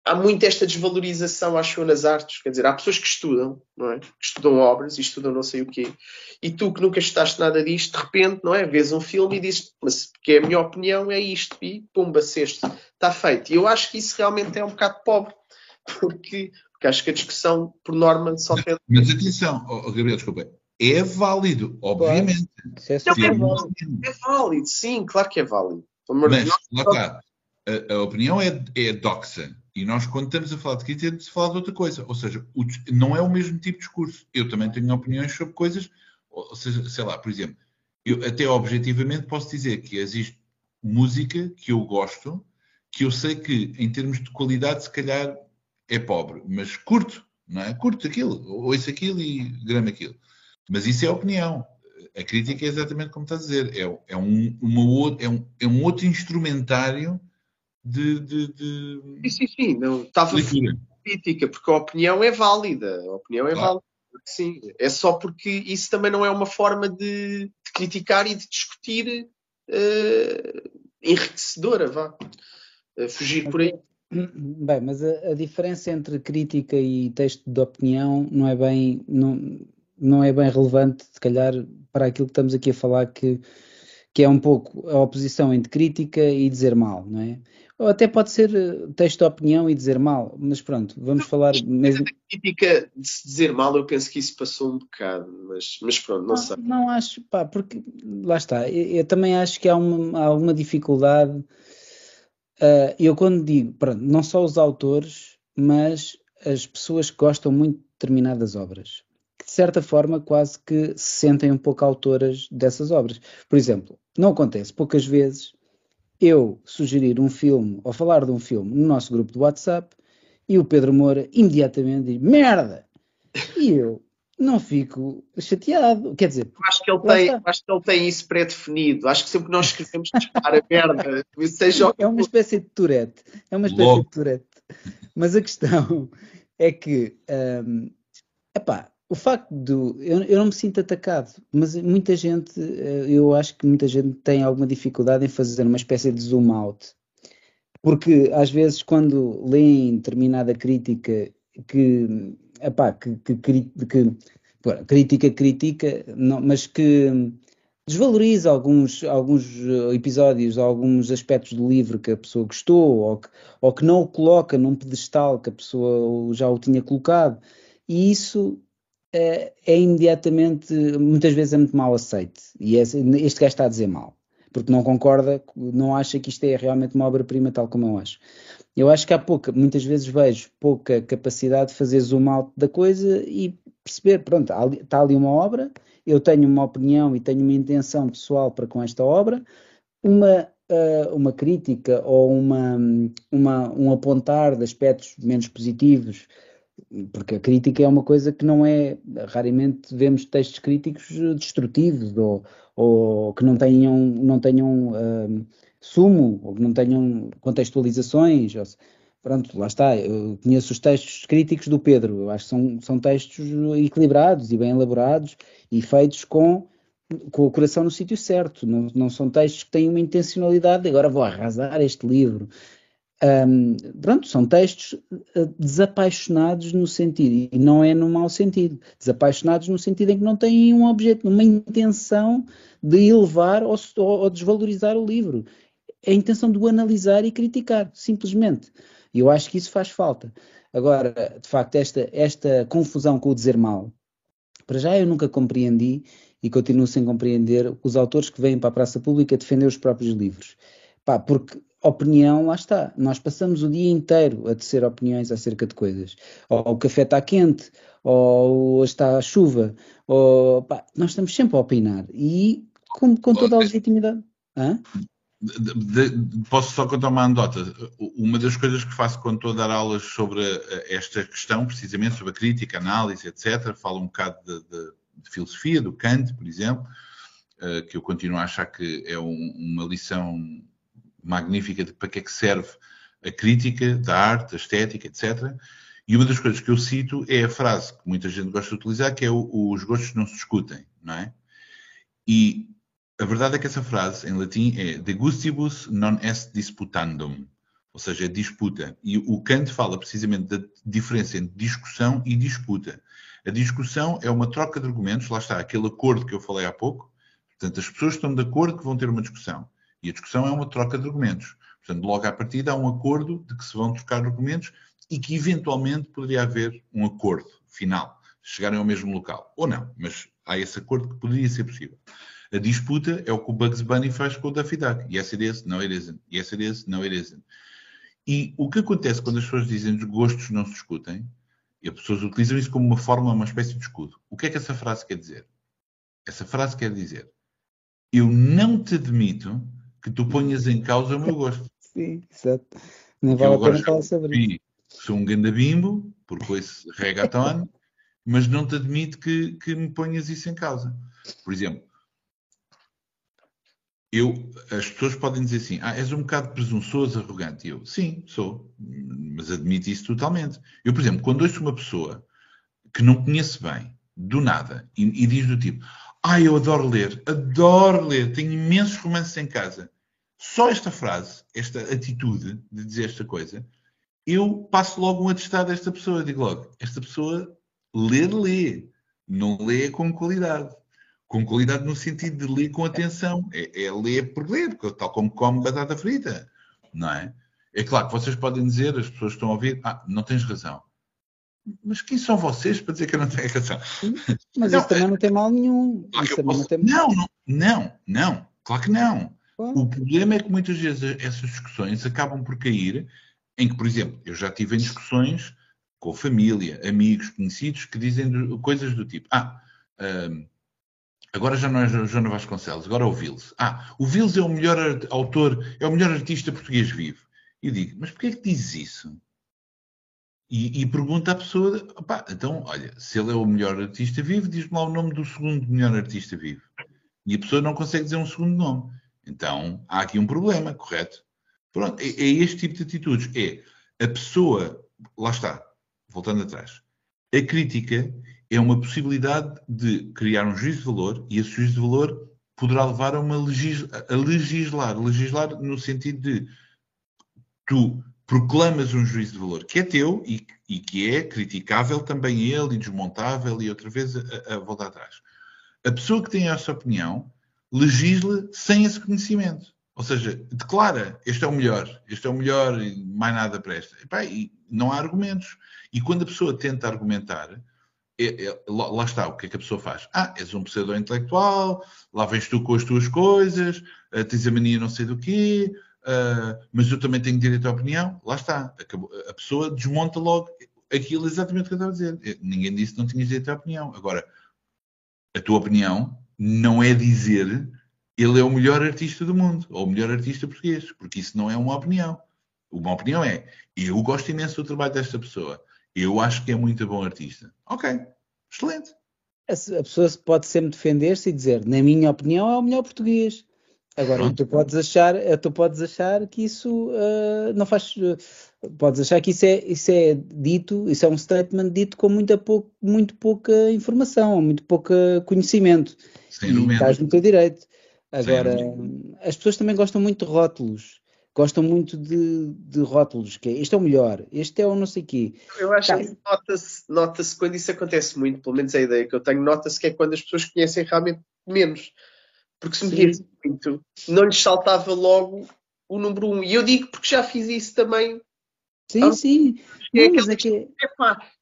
há muito esta desvalorização, acho eu, nas artes. Quer dizer, há pessoas que estudam, não é? Que estudam obras e estudam não sei o quê. E tu que nunca estudaste nada disto, de repente, não é? Vês um filme e dizes, mas porque é a minha opinião é isto. E pumba, sexto, está feito. E eu acho que isso realmente é um bocado pobre. [laughs] Porque porque acho que a discussão, por norma, só tem. Mas atenção, oh, Gabriel, desculpa. É válido, obviamente. É, é, válido. é válido, sim, claro que é válido. Mas, lá está. A, a, opinião é, é doxa. E nós, quando estamos a falar de crítica, temos de falar de outra coisa. Ou seja, o, não é o mesmo tipo de discurso. Eu também tenho opiniões sobre coisas, ou seja, sei lá, por exemplo, eu até objetivamente posso dizer que existe música que eu gosto, que eu sei que em termos de qualidade se calhar é pobre, mas curto, não é? Curto aquilo, ouço aquilo e grama aquilo. Mas isso é opinião. A crítica é exatamente como está a dizer. É, é, um, uma, é, um, é um outro instrumentário de. de, de... Sim, sim, sim. Não, estava crítica, porque a opinião é válida. A opinião é válida. Sim, é só porque isso também não é uma forma de, de criticar e de discutir uh, enriquecedora, vá. Uh, fugir por aí. [clears throat] Bem, mas a, a, diferença entre crítica e texto de opinião não é bem não, não é bem relevante, se calhar, para aquilo que estamos aqui a falar, que, que é um pouco a oposição entre crítica e dizer mal, não é? Ou até pode ser eh, texto de opinião e dizer mal, mas pronto, vamos não, falar mesmo. A crítica de se dizer mal, eu penso que isso passou um bocado, mas, mas pronto, não, não sei. Não acho, pá, porque lá está, eu, eu também acho que há uma, há alguma dificuldade. Uh, eu quando digo, pronto, não só os autores, mas as pessoas que gostam muito de determinadas obras, que de certa forma quase que se sentem um pouco autoras dessas obras. Por exemplo, não acontece poucas vezes eu sugerir um filme ou falar de um filme no nosso grupo de WhatsApp e o Pedro Moura imediatamente diz merda! E eu não fico chateado. Quer dizer, acho que ele, tem, acho que ele tem isso pré-definido. Acho que sempre que nós escrevemos disparar a merda, [laughs] seja é uma espécie de Tourette. É uma espécie Logo. de Tourette. Mas a questão [laughs] é que, um, epá, o facto de eu, eu, não me sinto atacado, mas muita gente, eh, eu acho que muita gente tem alguma dificuldade em fazer uma espécie de zoom out, porque às vezes quando leem determinada crítica que, epá, que, que, que, crítica critica, não, mas que desvaloriza alguns, alguns episódios, alguns aspectos do livro que a pessoa gostou, ou que, ou que não o coloca num pedestal que a pessoa já o tinha colocado. E isso é, é imediatamente, muitas vezes é muito mal aceito. E é, este gajo está a dizer mal, porque não concorda, não acha que isto é realmente uma obra-prima, tal como eu acho. Eu acho que há pouca, muitas vezes vejo pouca capacidade de fazer zoom out da coisa e perceber, pronto, está ali uma obra, eu tenho uma opinião e tenho uma intenção pessoal para com esta obra, uma, uh, uma crítica ou uma, uma, um apontar de aspectos menos positivos porque a crítica é uma coisa que não é, raramente vemos textos críticos destrutivos ou, ou que não tenham, não tenham uh, sumo, ou que não tenham contextualizações. Ou, pronto, lá está, eu conheço os textos críticos do Pedro, eu acho que são, são textos equilibrados e bem elaborados e feitos com, com o coração no sítio certo, não, não são textos que têm uma intencionalidade de agora vou arrasar este livro, um, pronto, são textos uh, desapaixonados no sentido, e não é no mau sentido, desapaixonados no sentido em que não têm um objeto, uma intenção de elevar ou, ou desvalorizar o livro. É a intenção de o analisar e criticar, simplesmente. E eu acho que isso faz falta. Agora, de facto, esta, esta confusão com o dizer mal, para já eu nunca compreendi e continuo sem compreender os autores que vêm para a praça pública defender os próprios livros. Pá, porque opinião, lá está. Nós passamos o dia inteiro a tecer opiniões acerca de coisas. Ou o café está quente, ou está a chuva, ou pá, nós estamos sempre a opinar. E com, com toda a legitimidade. Hã? De, de, posso só contar uma anedota? Uma das coisas que faço quando estou a dar aulas sobre esta questão, precisamente sobre a crítica, análise, etc., falo um bocado de, de filosofia, do Kant, por exemplo, uh, que eu continuo a achar que é um, uma lição magnífica de para que é que serve a crítica da arte, da estética, etc. E uma das coisas que eu cito é a frase que muita gente gosta de utilizar, que é o, os gostos não se discutem, não é? E a verdade é que essa frase em latim é de gustibus non est disputandum, ou seja, é disputa. E o Kant fala precisamente da diferença entre discussão e disputa. A discussão é uma troca de argumentos, lá está, aquele acordo que eu falei há pouco. Portanto, as pessoas estão de acordo que vão ter uma discussão. E a discussão é uma troca de argumentos. Portanto, logo à partida há um acordo de que se vão trocar argumentos e que eventualmente poderia haver um acordo final, chegarem ao mesmo local. Ou não, mas há esse acordo que poderia ser possível. A disputa é o que o Bugs Bunny faz com o Daffy Duck. Yes it is, no it isn't. Yes it is, no it isn't. E o que acontece quando as pessoas dizem que os gostos não se discutem, e as pessoas utilizam isso como uma forma, uma espécie de escudo. O que é que essa frase quer dizer? Essa frase quer dizer eu não te admito que tu ponhas em causa o meu gosto. [laughs] Sim, exato. Nem vale a pena falar sobre isso. Sou um gandabimbo, porque ouço reggaeton, [laughs] mas não te admito que, que me ponhas isso em causa. Por exemplo, eu, as pessoas podem dizer assim, ah, és um bocado presunçoso, arrogante. eu, sim, sou, mas admito isso totalmente. Eu, por exemplo, quando ouço uma pessoa que não conheço bem, do nada, e, e diz do tipo, ah, eu adoro ler, adoro ler, tenho imensos romances em casa. Só esta frase, esta atitude de dizer esta coisa, eu passo logo um atestado a esta pessoa. Digo logo, esta pessoa ler, lê. Não lê com qualidade. Com qualidade no sentido de ler com atenção. É, é ler por ler, tal como come batata frita. Não é? É claro que vocês podem dizer, as pessoas estão a ouvir, ah, não tens razão. Mas quem são vocês para dizer que eu não tenho razão? Mas não, isso também não tem mal nenhum. Claro posso... não, tem... não, não, não, não, claro que não. O problema é que muitas vezes essas discussões acabam por cair em que, por exemplo, eu já tive em discussões com família, amigos, conhecidos, que dizem coisas do tipo: Ah, um, agora já não é Joana Vasconcelos, agora é o Vils. Ah, o Vils é o melhor autor, é o melhor artista português vivo. E eu digo: Mas porquê é que dizes isso? E, e pergunta à pessoa: opá, Então, olha, se ele é o melhor artista vivo, diz-me lá o nome do segundo melhor artista vivo. E a pessoa não consegue dizer um segundo nome. Então, há aqui um problema, correto? Pronto, é, é este tipo de atitudes. É a pessoa, lá está, voltando atrás. A crítica é uma possibilidade de criar um juízo de valor e esse juízo de valor poderá levar a, uma legis a legislar. Legislar no sentido de tu proclamas um juízo de valor que é teu e, e que é criticável também ele e desmontável e outra vez a, a voltar atrás. A pessoa que tem essa opinião legisla sem esse conhecimento. Ou seja, declara, este é o melhor, este é o melhor e mais nada presta. E, e não há argumentos. E quando a pessoa tenta argumentar, é, é, lá está, o que é que a pessoa faz? Ah, és um pseudo-intelectual, lá vens tu com as tuas coisas, uh, tens a mania não sei do quê, uh, mas eu também tenho direito à opinião. Lá está, Acabou, a pessoa desmonta logo aquilo exatamente que eu estava a dizer. Ninguém disse que não tinhas direito à opinião. Agora, a tua opinião não é dizer ele é o melhor artista do mundo, ou o melhor artista português, porque isso não é uma opinião. Uma opinião é, eu gosto imenso do trabalho desta pessoa, eu acho que é muito bom artista. Ok, excelente. A pessoa pode sempre defender-se e dizer, na minha opinião, é o melhor português. Agora, Pronto. tu podes achar, eh, tu podes achar que isso uh, não faz. Uh, podes achar que isso é, isso é dito, isso é um statement dito com muita muito pouca informação, muito pouco conhecimento. Sem e estás no teu direito. Agora, as pessoas também gostam muito de rótulos. Gostam muito de, de rótulos, que é, este é o melhor, este é o não sei quê. Eu acho tá. que nota-se nota quando isso acontece muito, pelo menos a ideia que eu tenho, nota-se que é quando as pessoas conhecem realmente menos. Porque se me conhecem muito, não lhes saltava logo o número um. E eu digo porque já fiz isso também. Sim, sim. É não, é que...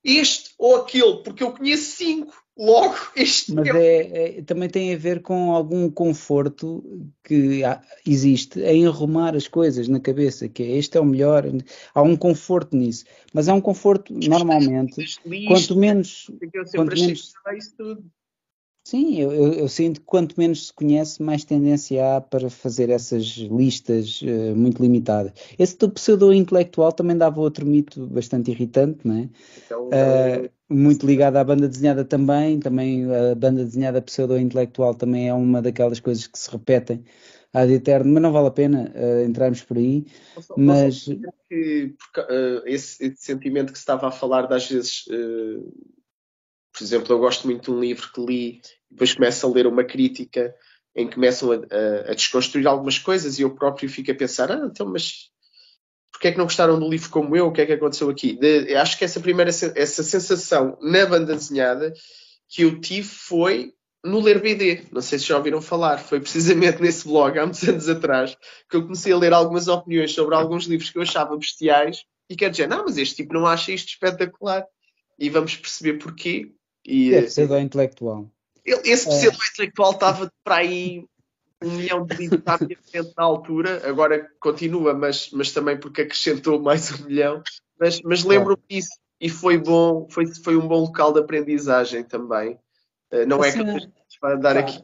este ou aquele, porque eu conheço cinco. Logo, este Mas é, é, também tem a ver com algum conforto que há, existe em arrumar as coisas na cabeça, que é este é o melhor, há um conforto nisso. Mas é um conforto, normalmente, quanto menos. Quanto menos Sim, eu, eu, eu, sinto que quanto menos se conhece, mais tendência há para fazer essas listas uh, muito limitadas. Esse do pseudo-intelectual também dava outro mito bastante irritante, não é? Então, uh, muito ligado à banda desenhada também, também a banda desenhada pseudo-intelectual também é uma daquelas coisas que se repetem ad eterno, mas não vale a pena uh, entrarmos por aí. mas que, porque, esse, esse, sentimento que se estava a falar, das vezes por exemplo, eu gosto muito de um livro que li, depois começo a ler uma crítica em que começam a, a, a desconstruir algumas coisas e eu próprio fico a pensar, ah, então, mas porque é que não gostaram do livro como eu? O que é que aconteceu aqui? De, acho que essa primeira essa sensação na banda desenhada que eu tive foi no ler BD. Não sei se já ouviram falar. Foi precisamente [laughs] nesse blog, há muitos anos atrás, que eu comecei a ler algumas opiniões sobre alguns livros que eu achava bestiais e quer dizer, não, mas este tipo não acha isto espetacular. E vamos perceber porquê. E, Deve ser do intelectual. Esse pseudo-intelectual estava para aí milhão de livros à minha frente na altura, agora continua, mas, mas também porque acrescentou mais um milhão. Mas, mas lembro-me disso e foi bom, foi, foi um bom local de aprendizagem também. Uh, não assim, é que vai dar aqui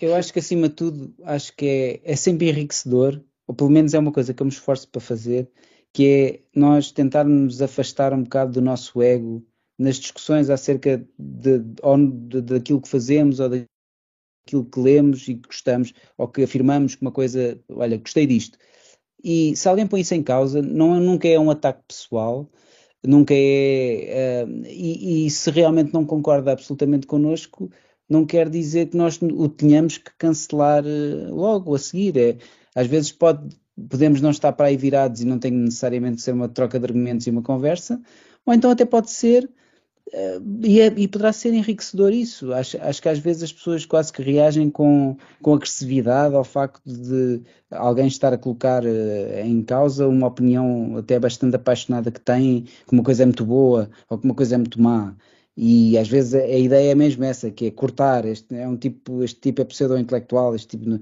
eu acho que acima de tudo, acho que é, é sempre enriquecedor, ou pelo menos é uma coisa que eu me esforço para fazer, que é nós tentarmos afastar um bocado do nosso ego nas discussões acerca de, de, daquilo que fazemos ou daquilo que lemos e que gostamos, ou que afirmamos que uma coisa, olha, gostei disto. E se alguém põe isso em causa, não, nunca é um ataque pessoal, nunca é. Uh, e, e, se realmente não concorda absolutamente connosco, não quer dizer que nós o tenhamos que cancelar uh, logo a seguir. É, às vezes pode, podemos não estar para aí virados e não tem necessariamente ser uma troca de argumentos e uma conversa, ou então até pode ser e, é, e, poderá ser enriquecedor isso. Acho, acho, que às vezes as pessoas quase que reagem com, com agressividade ao facto de alguém estar a colocar uh, em causa uma opinião até bastante apaixonada que tem, que uma coisa é muito boa ou que uma coisa é muito má. E às vezes a, a ideia é mesmo essa, que é cortar, este é um tipo, este tipo é pseudo-intelectual, este tipo.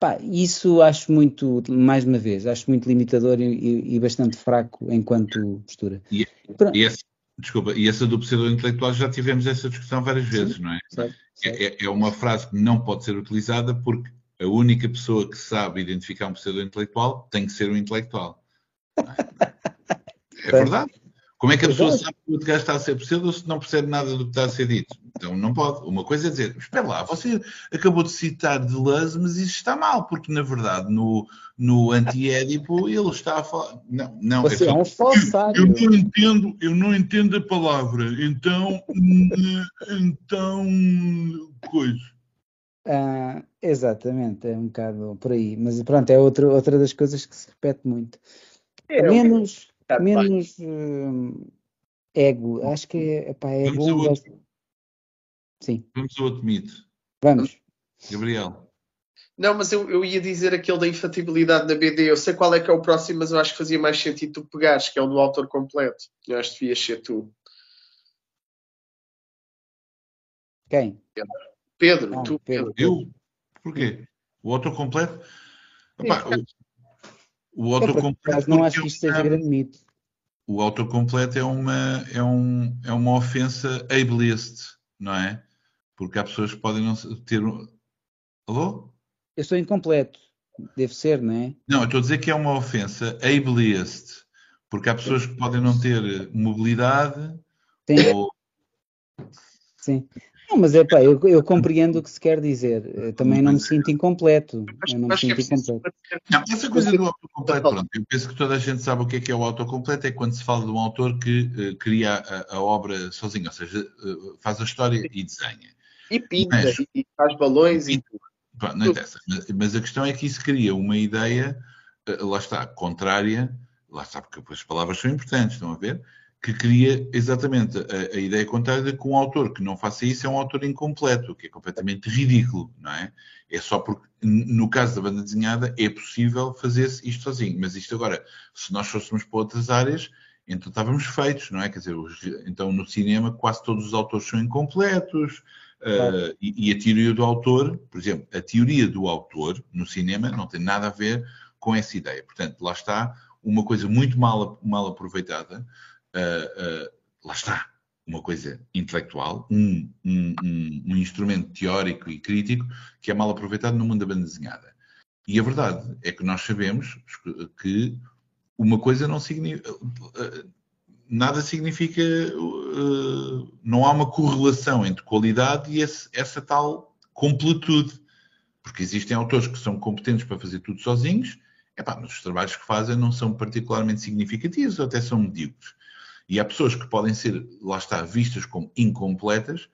Pá, isso acho muito, mais uma vez, acho muito limitador e, e bastante fraco enquanto postura. E, e esse, Desculpa, e essa do pseudo-intelectual já tivemos essa discussão várias vezes, Sim, não é? Certo, certo. É, é uma frase que não pode ser utilizada porque a única pessoa que sabe identificar um pseudo-intelectual tem que ser um intelectual. É, [laughs] é verdade. Como é que a pessoa sabe que o outro gajo está a ser pseudo se não percebe nada do que está a ser dito? Então não pode. Uma coisa é dizer, espera lá, você acabou de citar Deleuze, mas isso está mal, porque na verdade no, no anti-édipo ele está a falar. Não, não. Você é, só... é um falsário. Eu, eu, não entendo, eu não entendo a palavra. Então, então, coisa. Ah, exatamente, é um bocado por aí. Mas pronto, é outra, outra das coisas que se repete muito. É, menos menos uh, ego. Acho que é, epá, é Vamos bom. Outro... Sim. Vamos ao outro mito. Vamos. Gabriel. Não, mas eu, eu ia dizer aquele da infatibilidade da BD. Eu sei qual é que é o próximo, mas eu acho que fazia mais sentido tu pegares, que é o do autor completo. Eu acho que devias ser tu. Quem? Pedro, ah, tu. Pedro. Eu? Porquê? O autor completo? Epá, o autocompleto. não acho que isto seja grande mito. O autocompleto é uma, é, um, é uma ofensa ableist, não é? Porque há pessoas que podem não ter. Alô? Eu sou incompleto. Deve ser, não é? Não, eu estou a dizer que é uma ofensa ableist. Porque há pessoas que podem não ter mobilidade. Sim. Ou... Sim. Não, mas é pá, eu, eu, compreendo o que se quer dizer. Eu também não me sinto incompleto. Eu não me sinto é incompleto. Não, essa coisa do autocompleto, pronto, eu penso que toda a gente sabe o que é que é o autocompleto, é quando se fala de um autor que uh, cria a, a, obra sozinho, ou seja, uh, faz a história e desenha. E pinta, mas, e faz balões e, tudo. Pronto, não interessa. Mas, mas, a questão é que isso cria uma ideia, uh, lá está, contrária, lá está, porque as palavras são importantes, estão a ver? Que cria exatamente a, a, ideia contrária de que um autor que não faça isso é um autor incompleto, o que é completamente ridículo, não é? É só porque, no caso da banda desenhada, é possível fazer-se isto sozinho. Mas isto agora, se nós fôssemos para outras áreas, então estávamos feitos, não é? Quer dizer, os, então no cinema quase todos os autores são incompletos, uh, e, e a teoria do autor, por exemplo, a teoria do autor no cinema não tem nada a ver com essa ideia. Portanto, lá está uma coisa muito mal, mal aproveitada, uh, lá está, uma coisa intelectual, um, um, um, um, instrumento teórico e crítico que é mal aproveitado no mundo da banda desenhada. E a verdade é que nós sabemos que uma coisa não significa. Nada significa. Não há uma correlação entre qualidade e essa tal completude. Porque existem autores que são competentes para fazer tudo sozinhos, epá, mas os trabalhos que fazem não são particularmente significativos ou até são medíocres. E há pessoas que podem ser, lá está, vistas como incompletas,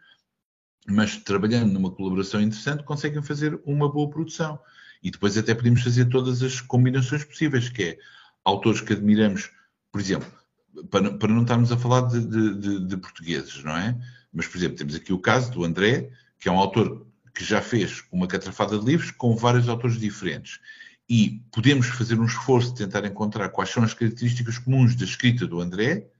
mas trabalhando numa colaboração interessante conseguem fazer uma boa produção. E depois até podemos fazer todas as combinações possíveis, que é autores que admiramos, por exemplo, para, para não estarmos a falar de, de, de, portugueses, não é? Mas, por exemplo, temos aqui o caso do André, que é um autor que já fez uma catrafada de livros com vários autores diferentes. E podemos fazer um esforço de tentar encontrar quais são as características comuns da escrita do André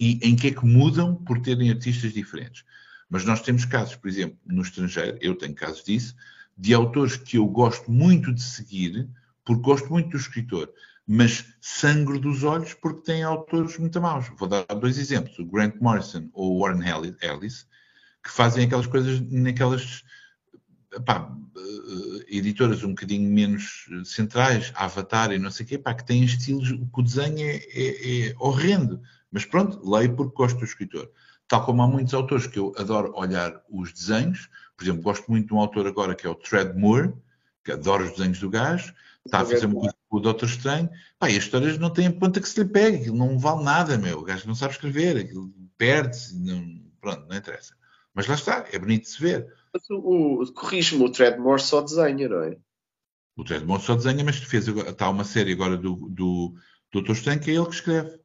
e em que é que mudam por terem artistas diferentes. Mas nós temos casos, por exemplo, no estrangeiro, eu tenho casos disso, de autores que eu gosto muito de seguir, porque gosto muito do escritor, mas sangro dos olhos porque têm autores muito maus. Vou dar dois exemplos, o Grant Morrison ou o Warren Ellis, que fazem aquelas coisas naquelas pá, editoras um bocadinho menos centrais, Avatar e não sei o quê, pá, que têm estilos, o desenho é, é, é horrendo. Mas pronto, leio porque gosto do escritor. Tal como há muitos autores que eu adoro olhar os desenhos, por exemplo, gosto muito de um autor agora que é o Tread Moore, que adoro os desenhos do gajo, está a fazer uma coisa com o Doutor Estranho, pá, e as histórias não têm ponta que se lhe pegue, aquilo não vale nada, meu, o gajo não sabe escrever, aquilo perde-se, não, pronto, não interessa. Mas lá está, é bonito de se ver. Mas o, o corrijo-me, o Treadmore só desenha, não é? O Treadmore só desenha, mas fez, está uma série agora do, do Doutor Estranho que é ele que escreve.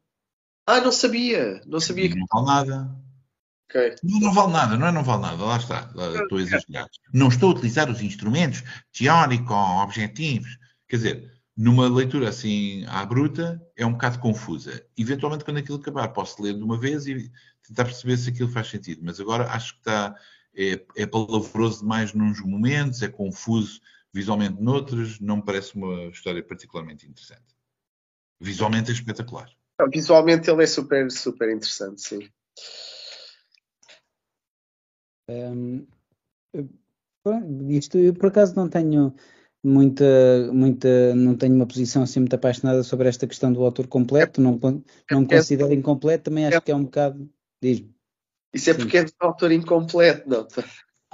Ah, não sabia, não sabia. Não vale nada. Okay. Não, não, vale nada, não é? Não vale nada, lá está, lá, estou a exagerar. Não estou a utilizar os instrumentos teóricos, objetivos. Quer dizer, numa leitura assim à bruta, é um bocado confusa. Eventualmente, quando aquilo acabar, posso ler de uma vez e tentar perceber se aquilo faz sentido. Mas agora acho que está, é, é palavroso demais nos momentos, é confuso visualmente noutros, não me parece uma história particularmente interessante. Visualmente é espetacular. Visualmente ele é super, super interessante, sim. Um, isto eu por acaso não tenho muita, muita, não tenho uma posição assim muito apaixonada sobre esta questão do autor completo, não, não me considero incompleto, também acho que é um bocado. Diz-me. Isso é porque é de autor incompleto, não?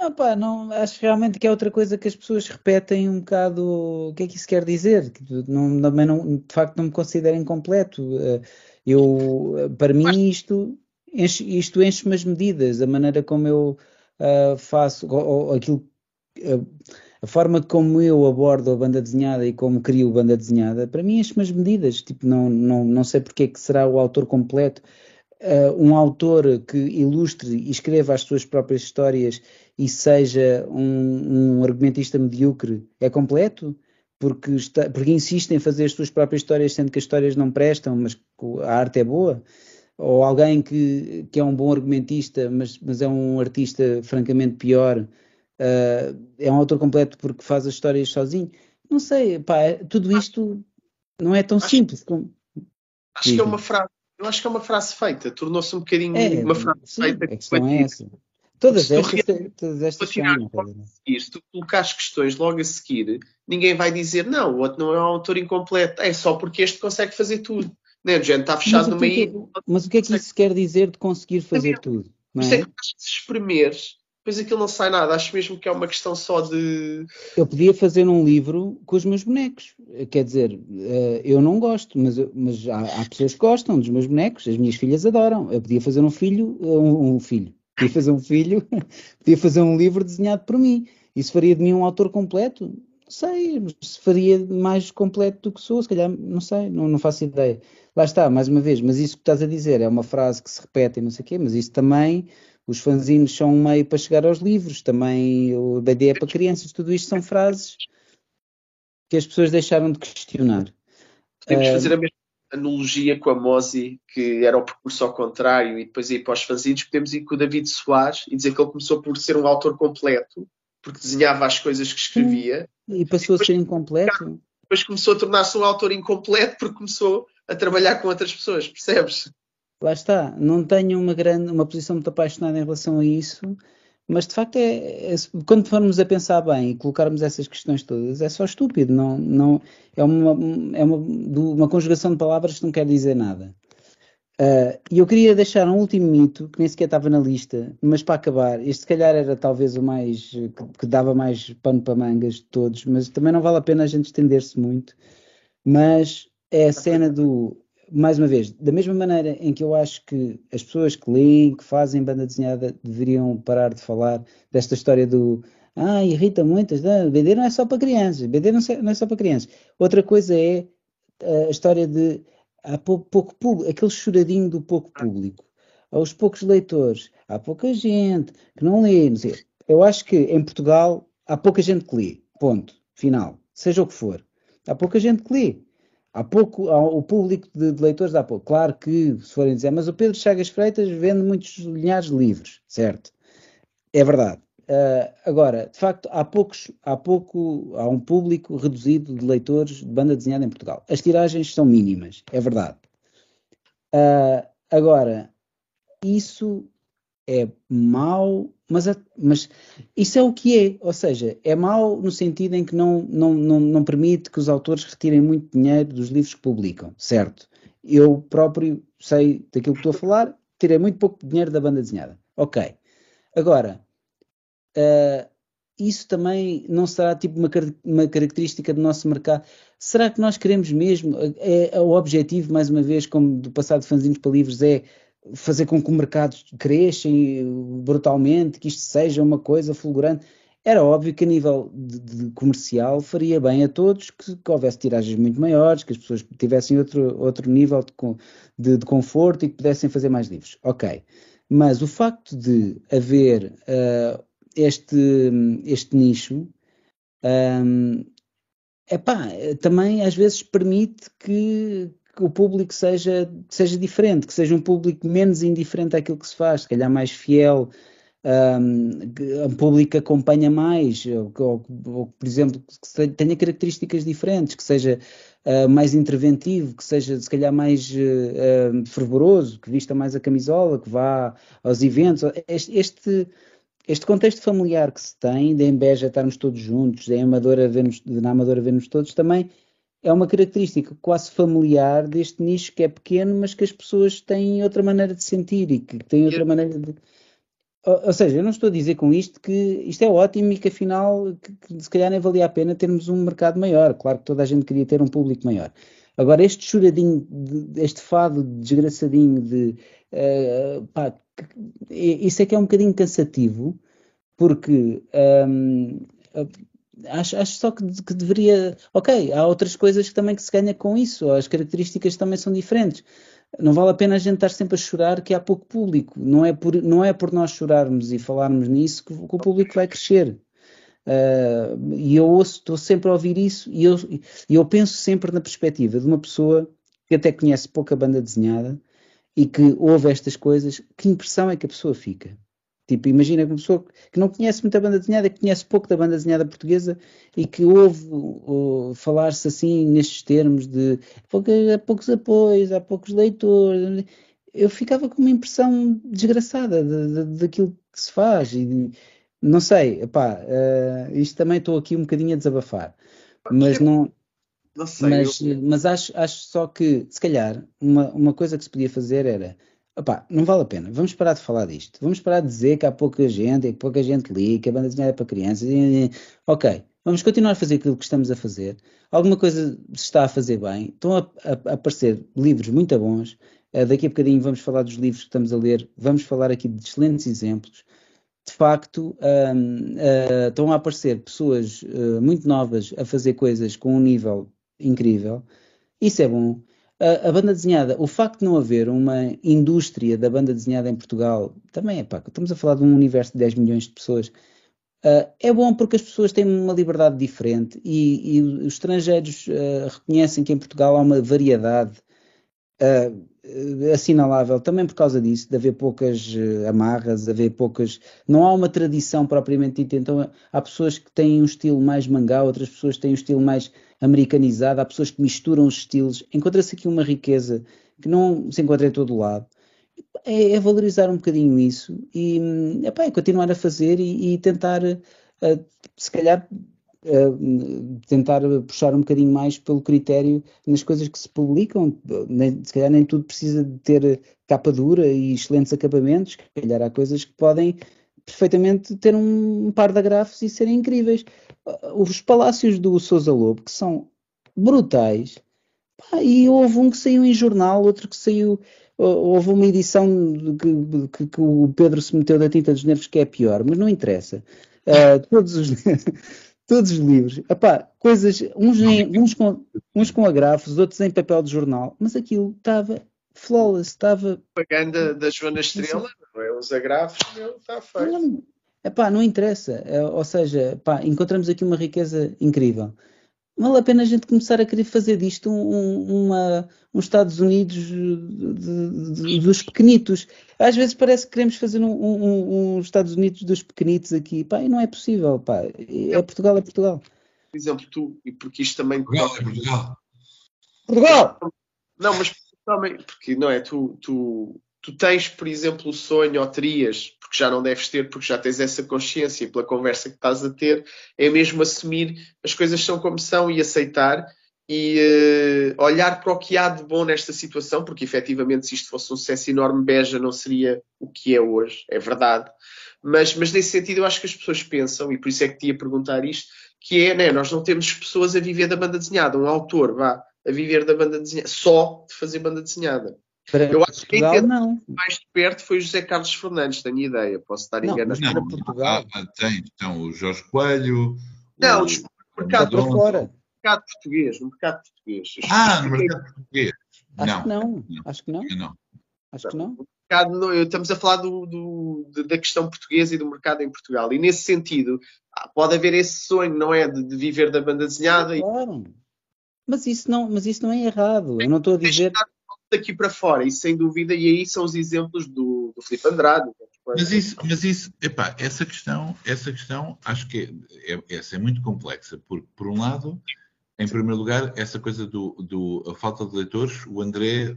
Ah, pá, não, acho realmente que é outra coisa que as pessoas repetem um bocado o que é que isso quer dizer. Não, também não, de facto não me considero incompleto. Eh, eu, para mim isto, enche, isto enche-me as medidas, a maneira como eu uh, faço, ou, ou aquilo, uh, a forma como eu abordo a banda desenhada e como crio a banda desenhada, para mim enche-me as medidas. Tipo, não, não, não sei porque é que será o autor completo. Uh, um autor que ilustre e escreva as suas próprias histórias e seja um, um argumentista medíocre é completo? Porque, está, porque insiste em fazer as suas próprias histórias, sendo que as histórias não prestam, mas a arte é boa? Ou alguém que, que é um bom argumentista, mas, mas é um artista francamente pior, uh, é um autor completo porque faz as histórias sozinho? Não sei, pá, tudo isto não é tão acho, simples como. Acho que é uma frase eu acho que é uma frase feita, tornou-se um bocadinho é, uma frase sim, feita. A questão é essa. Todas se estas, todas estas seguir, Se tu colocares questões logo a seguir, ninguém vai dizer não, o outro não é um autor incompleto, é só porque este consegue fazer tudo. Né? O gente está fechado no meio. Mas o que é que isso quer dizer de conseguir fazer tudo? Não é? é que se espremeres, depois aquilo não sai nada. Acho mesmo que é uma questão só de. Eu podia fazer um livro com os meus bonecos. Quer dizer, eh, eu não gosto, mas, mas há, há pessoas que gostam dos meus bonecos. As minhas filhas adoram. Eu podia fazer um filho, um, um filho. Podia fazer um filho, [laughs] podia fazer um livro desenhado por mim. Isso faria de mim um autor completo? Não sei, se faria mais completo do que sou, se calhar, não sei, não, não faço ideia. Lá está, mais uma vez, mas isso que estás a dizer é uma frase que se repete e não sei o quê, mas isso também os fanzines são um meio para chegar aos livros, também o BD é para crianças, tudo isto são frases que as pessoas deixaram de questionar. Podemos fazer a mesma analogia com a Mosi, que era o percurso ao contrário, e depois ir para os fanzines, podemos ir com o David Soares e dizer que ele começou por ser um autor completo, porque desenhava as coisas que escrevia. E passou e depois, a ser incompleto. Depois começou a tornar-se um autor incompleto porque começou a trabalhar com outras pessoas, percebes? Lá está, não tenho uma grande, uma posição muito apaixonada em relação a isso, mas de facto é, é, quando formos a pensar bem e colocarmos essas questões todas, é só estúpido, não, não é uma, é uma, uma conjugação de palavras que não quer dizer nada. Uh, e eu queria deixar um último mito, que nem sequer estava na lista, mas para acabar, este se calhar era talvez o mais que, que dava mais pano para mangas de todos, mas também não vale a pena a gente estender-se muito. Mas é a cena do mais uma vez, da mesma maneira em que eu acho que as pessoas que leem, que fazem banda desenhada, deveriam parar de falar desta história do ah, irrita muito, ah, BD não é só para crianças, BD não é só para crianças. Outra coisa é a história de há pouco, pouco público, aquele choradinho do pouco público, aos poucos leitores, há pouca gente que não lê, não sei. Eu acho que em Portugal há pouca gente que lê, ponto, final, seja o que for. Há pouca gente que lê. Há pouco, há, o público de, de, leitores há pouco. Claro que, se forem dizer, mas o Pedro Chagas Freitas vende muitos linhares de livros, certo? É verdade. Uh, agora, de facto, há poucos, há pouco, há um público reduzido de leitores de banda desenhada em Portugal. As tiragens são mínimas, é verdade. Uh, agora, isso é mau, mas, mas isso é o que é, ou seja, é mau no sentido em que não, não, não, não permite que os autores retirem muito dinheiro dos livros que publicam, certo? Eu próprio sei daquilo que estou a falar, tirei muito pouco dinheiro da banda desenhada. Ok. Agora, uh, isso também não será tipo uma, uma, característica do nosso mercado? Será que nós queremos mesmo? É, é, o objetivo, mais uma vez, como do passado de fanzines para livros, é fazer com que o mercado cresça brutalmente, que isto seja uma coisa fulgurante. Era óbvio que a nível de, de comercial faria bem a todos que, que, houvesse tiragens muito maiores, que as pessoas tivessem outro, outro nível de, de, de conforto e que pudessem fazer mais livros. Ok. Mas o facto de haver uh, este, este nicho um, epá, também às vezes permite que, que, o público seja, seja diferente, que seja um público menos indiferente àquilo que se faz, se calhar mais fiel, um, um público que acompanha mais, ou, ou, ou, por exemplo, que tenha características diferentes, que seja uh, mais interventivo, que seja se calhar mais uh, fervoroso, que vista mais a camisola, que vá aos eventos. Este, este este contexto familiar que se tem, da Embeja estarmos todos juntos, da Amadora vermos, na Amadora vermos todos, também é uma característica quase familiar deste nicho que é pequeno, mas que as pessoas têm outra maneira de sentir e que têm outra maneira de. Ou, ou seja, eu não estou a dizer com isto que isto é ótimo e que afinal que, que, se calhar nem valia a pena termos um mercado maior. Claro que toda a gente queria ter um público maior. Agora, este choradinho, este fado desgraçadinho de uh, pá, isso é que é um bocadinho cansativo, porque um, acho, acho, só que, que, deveria. Ok, há outras coisas que também que se ganha com isso, as características também são diferentes. Não vale a pena a gente estar sempre a chorar que há pouco público. Não é por, não é por nós chorarmos e falarmos nisso que, que o público vai crescer. Uh, e eu ouço, estou sempre a ouvir isso e eu, e eu penso sempre na perspectiva de uma pessoa que até conhece pouca banda desenhada e que ouve estas coisas, que impressão é que a pessoa fica? Tipo, imagina uma pessoa que não conhece muita banda desenhada, que conhece pouco da banda desenhada portuguesa e que ouve falar-se assim nestes termos de há poucos apoios, há poucos leitores. Eu ficava com uma impressão desgraçada de, de, daquilo que se faz. E, não sei, epá, uh, isto também estou aqui um bocadinho a desabafar. Mas não, não sei. Mas, eu... mas acho, acho só que, se calhar, uma, uma coisa que se podia fazer era. Não vale a pena, vamos parar de falar disto. Vamos parar de dizer que há pouca gente, que pouca gente liga, que a banda desenhada é para crianças. Ok, vamos continuar a fazer aquilo que estamos a fazer. Alguma coisa se está a fazer bem. Estão a, a, a aparecer livros muito bons. Uh, daqui a bocadinho vamos falar dos livros que estamos a ler. Vamos falar aqui de excelentes exemplos de facto, uh, estão a aparecer pessoas uh, muito novas a fazer coisas com um nível incrível. Isso é bom. A, banda desenhada, o facto de não haver uma indústria da banda desenhada em Portugal, também é pá, estamos a falar de um universo de 10 milhões de pessoas. Uh, é bom porque as pessoas têm uma liberdade diferente e, e os estrangeiros uh, reconhecem que em Portugal há uma variedade uh, assinalável também por causa disso, de haver poucas amarras, de haver poucas. Não há uma tradição propriamente dita. Então há pessoas que têm um estilo mais mangá, outras pessoas têm um estilo mais americanizada, há pessoas que misturam os estilos, encontra-se aqui uma riqueza que não se encontra em todo lado. É, é valorizar um bocadinho isso e epá, é continuar a fazer e, e tentar, uh, se calhar, uh, tentar puxar um bocadinho mais pelo critério nas coisas que se publicam. Nem, se calhar nem tudo precisa de ter capa dura e excelentes acabamentos, se calhar há coisas que podem perfeitamente ter um par de agrafos e serem incríveis os palácios do Sousa Lobo, que são brutais, pá, e houve um que saiu em jornal, outro que saiu. Houve uma edição que, que, que o Pedro se meteu da tinta dos nervos que é pior, mas não interessa. Uh, todos, os, [laughs] todos os livros, epá, coisas, uns, em, uns, com, uns com agrafos, outros em papel de jornal, mas aquilo estava flawless, estava. Propaganda da Joana Estrela, não é? Os agrafos, está feito. Epá, não interessa. É, ou seja, pá, encontramos aqui uma riqueza incrível. Vale a pena a gente começar a querer fazer disto um, uma, um Estados Unidos de, de, de, dos pequenitos. Às vezes parece que queremos fazer um, um, um, Estados Unidos dos pequenitos aqui. Pá, e não é possível. Pá. É Portugal, é Portugal. Por exemplo, tu, e porque isto também. Portugal é Portugal. Portugal! Não, mas também, porque não é? Tu, tu tu tens, por exemplo, o sonho, ou terias, porque já não deves ter, porque já tens essa consciência pela conversa que estás a ter, é mesmo assumir as coisas são como são e aceitar e uh, olhar para o que há de bom nesta situação, porque efetivamente se isto fosse um sucesso enorme, Beja não seria o que é hoje, é verdade. Mas, mas nesse sentido eu acho que as pessoas pensam, e por isso é que te ia perguntar isto, que é, né, nós não temos pessoas a viver da banda desenhada, um autor, vá, a viver da banda desenhada, só de fazer banda desenhada. Para eu acho que quem não. mais de perto foi o José Carlos Fernandes, tenho ideia, posso estar enganado. Não, não, Portugal. Ah, tem, então o Jorge Coelho. Não, o, o mercado para fora mercado português, no mercado português. Ah, no mercado português. Acho não. que não. Acho que não. não. Acho que não. Mercado, estamos a falar do, do, da questão portuguesa e do mercado em Portugal. E nesse sentido, pode haver esse sonho, não é? De, de viver da banda desenhada. Claro. E... Mas, isso não, mas isso não é errado. Eu não estou a dizer. Daqui para fora, e sem dúvida, e aí são os exemplos do, do Filipe Andrade. Mas isso, mas isso epá, essa questão, essa questão acho que é, é, essa é muito complexa, porque, por um lado, em primeiro lugar, essa coisa do, do a falta de leitores, o André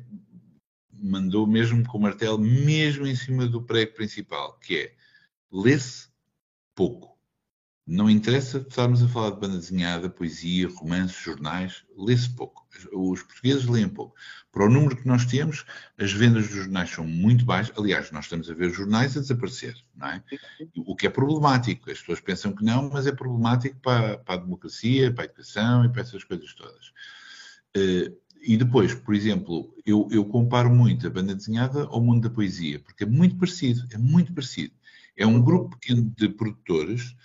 mandou mesmo com o martelo, mesmo em cima do prego principal, que é lê-se pouco. Não interessa estarmos a falar de banda desenhada, poesia, romances, jornais, lê-se pouco. Os portugueses leem pouco. Para o número que nós temos, as vendas dos jornais são muito baixas. Aliás, nós estamos a ver jornais a desaparecer, não é? O que é problemático. As pessoas pensam que não, mas é problemático para, para a democracia, para a educação e para essas coisas todas. Eh, e depois, por exemplo, eu, eu comparo muito a banda desenhada ao mundo da poesia, porque é muito parecido, é muito parecido. É um grupo pequeno de produtores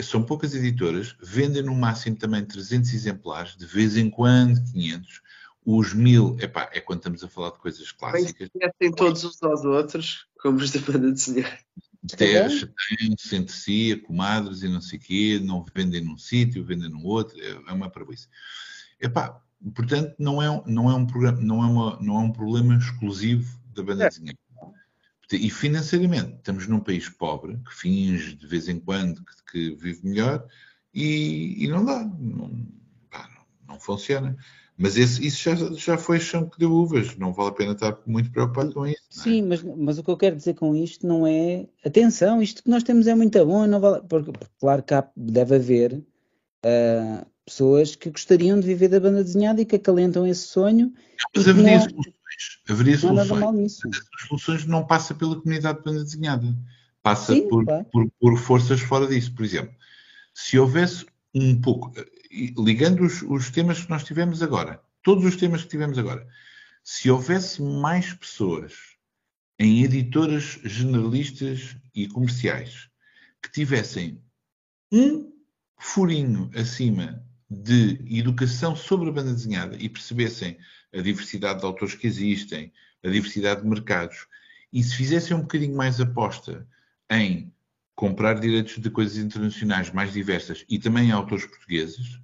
são poucas editoras, vendem no máximo também 300 exemplares, de vez em quando 500. Os mil, epá, é quando estamos a falar de coisas clássicas. Conhecem todos uns aos outros, como os da banda desenhar. Dez, têm entre si, comadres e não sei o quê, não vendem num sítio, vendem no outro, é, é uma parabéns. Epá, portanto, não é, não é um programa, não é, uma, não é um problema exclusivo da banda é. desenhada. E financeiramente, estamos num país pobre, que finge de vez em quando que, que vive melhor e, e não dá, não, pá, não, não, funciona. Mas esse, isso já, já foi chão que deu uvas, não vale a pena estar muito preocupado com isso. É? Sim, mas, mas o que eu quero dizer com isto não é. Atenção, isto que nós temos é muito bom, não vale, porque, porque claro que há, deve haver uh, pessoas que gostariam de viver da banda desenhada e que acalentam esse sonho. Mas haveria não, Haveria soluções. As soluções não passa pela comunidade de banda desenhada. Passa Sim, por, por, por, forças fora disso. Por exemplo, se houvesse um pouco, ligando os, os temas que nós tivemos agora, todos os temas que tivemos agora, se houvesse mais pessoas em editoras generalistas e comerciais que tivessem um furinho acima de educação sobre a banda desenhada e percebessem a diversidade de autores que existem, a diversidade de mercados, e se fizessem um bocadinho mais aposta em comprar direitos de coisas internacionais mais diversas e também autores portugueses,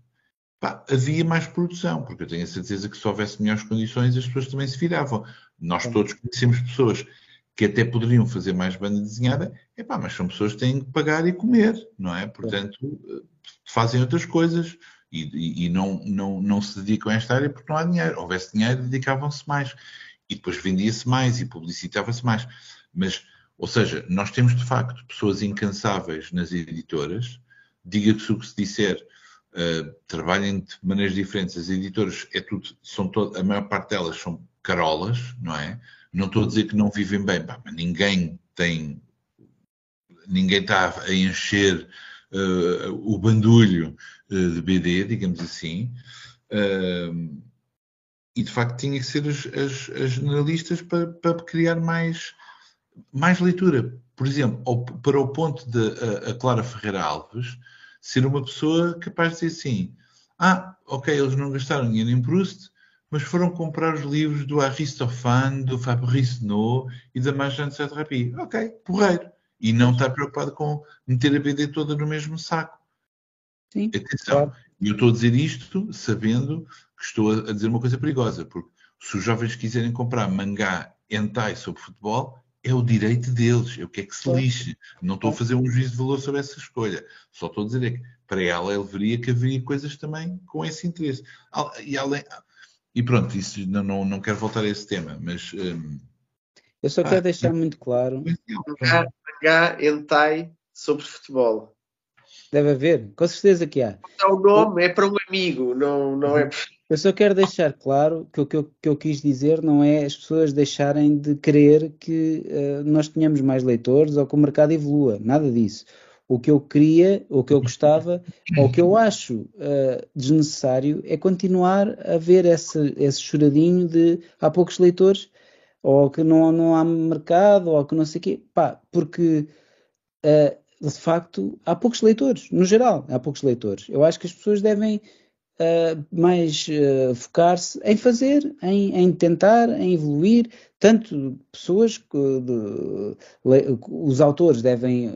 pá, havia mais produção, porque eu tenho a certeza que se houvesse melhores condições as pessoas também se viravam. Nós todos conhecemos pessoas que até poderiam fazer mais banda desenhada, epá, mas são pessoas que têm que pagar e comer, não é? Portanto, eh, fazem outras coisas, e, e, não, não, não se dedicam a esta área porque não há dinheiro. Houvesse dinheiro, dedicavam-se mais. E depois vendia-se mais e publicitava-se mais. Mas, ou seja, nós temos de facto pessoas incansáveis nas editoras. Diga-se o que se disser, uh, trabalhem de maneiras diferentes. As editoras, é tudo, são todo, a maior parte delas são carolas, não é? Não estou a dizer que não vivem bem, pá, mas ninguém tem. Ninguém está a encher uh, o bandulho uh, de BD, digamos assim, uh, e de facto tinha que ser as, as, as jornalistas para, para, criar mais, mais leitura. Por exemplo, ao, para o ponto de a, a Clara Ferreira Alves ser uma pessoa capaz de dizer assim: ah, ok, eles não gastaram dinheiro em Proust, mas foram comprar os livros do Aristophane, do Fabrice No e da Marjane Satrapi. Ok, porreiro e não estar preocupado com meter a BD toda no mesmo saco. Sim, Atenção, claro. eu estou a dizer isto sabendo que estou a dizer uma coisa perigosa, porque se os jovens quiserem comprar mangá hentai sobre futebol, é o direito deles, eu quero que se lixe. Não estou a fazer um juízo de valor sobre essa escolha. Só estou a dizer é que para ela ele veria que haveria coisas também com esse interesse. E, além, e pronto, isso, não, não, não quero voltar a esse tema, mas hum, Eu só quero deixar muito claro. Mangá, mangá hentai sobre futebol. Deve haver, com certeza que há. É o nome, é para um amigo, não, não é. Eu só quero deixar claro que o que eu, que eu quis dizer não é as pessoas deixarem de querer que uh, nós tenhamos mais leitores ou que o mercado evolua, nada disso. O que eu queria, o que eu gostava, ou o que eu acho uh, desnecessário é continuar a ver esse, esse choradinho de há poucos leitores, ou que não, não há mercado, ou que não sei o quê, pá, porque uh, de facto, há poucos leitores, no geral, há poucos leitores. Eu acho que as pessoas devem uh, mais uh, focar-se em fazer, em, em, tentar, em evoluir. Tanto pessoas, que, de, os autores devem,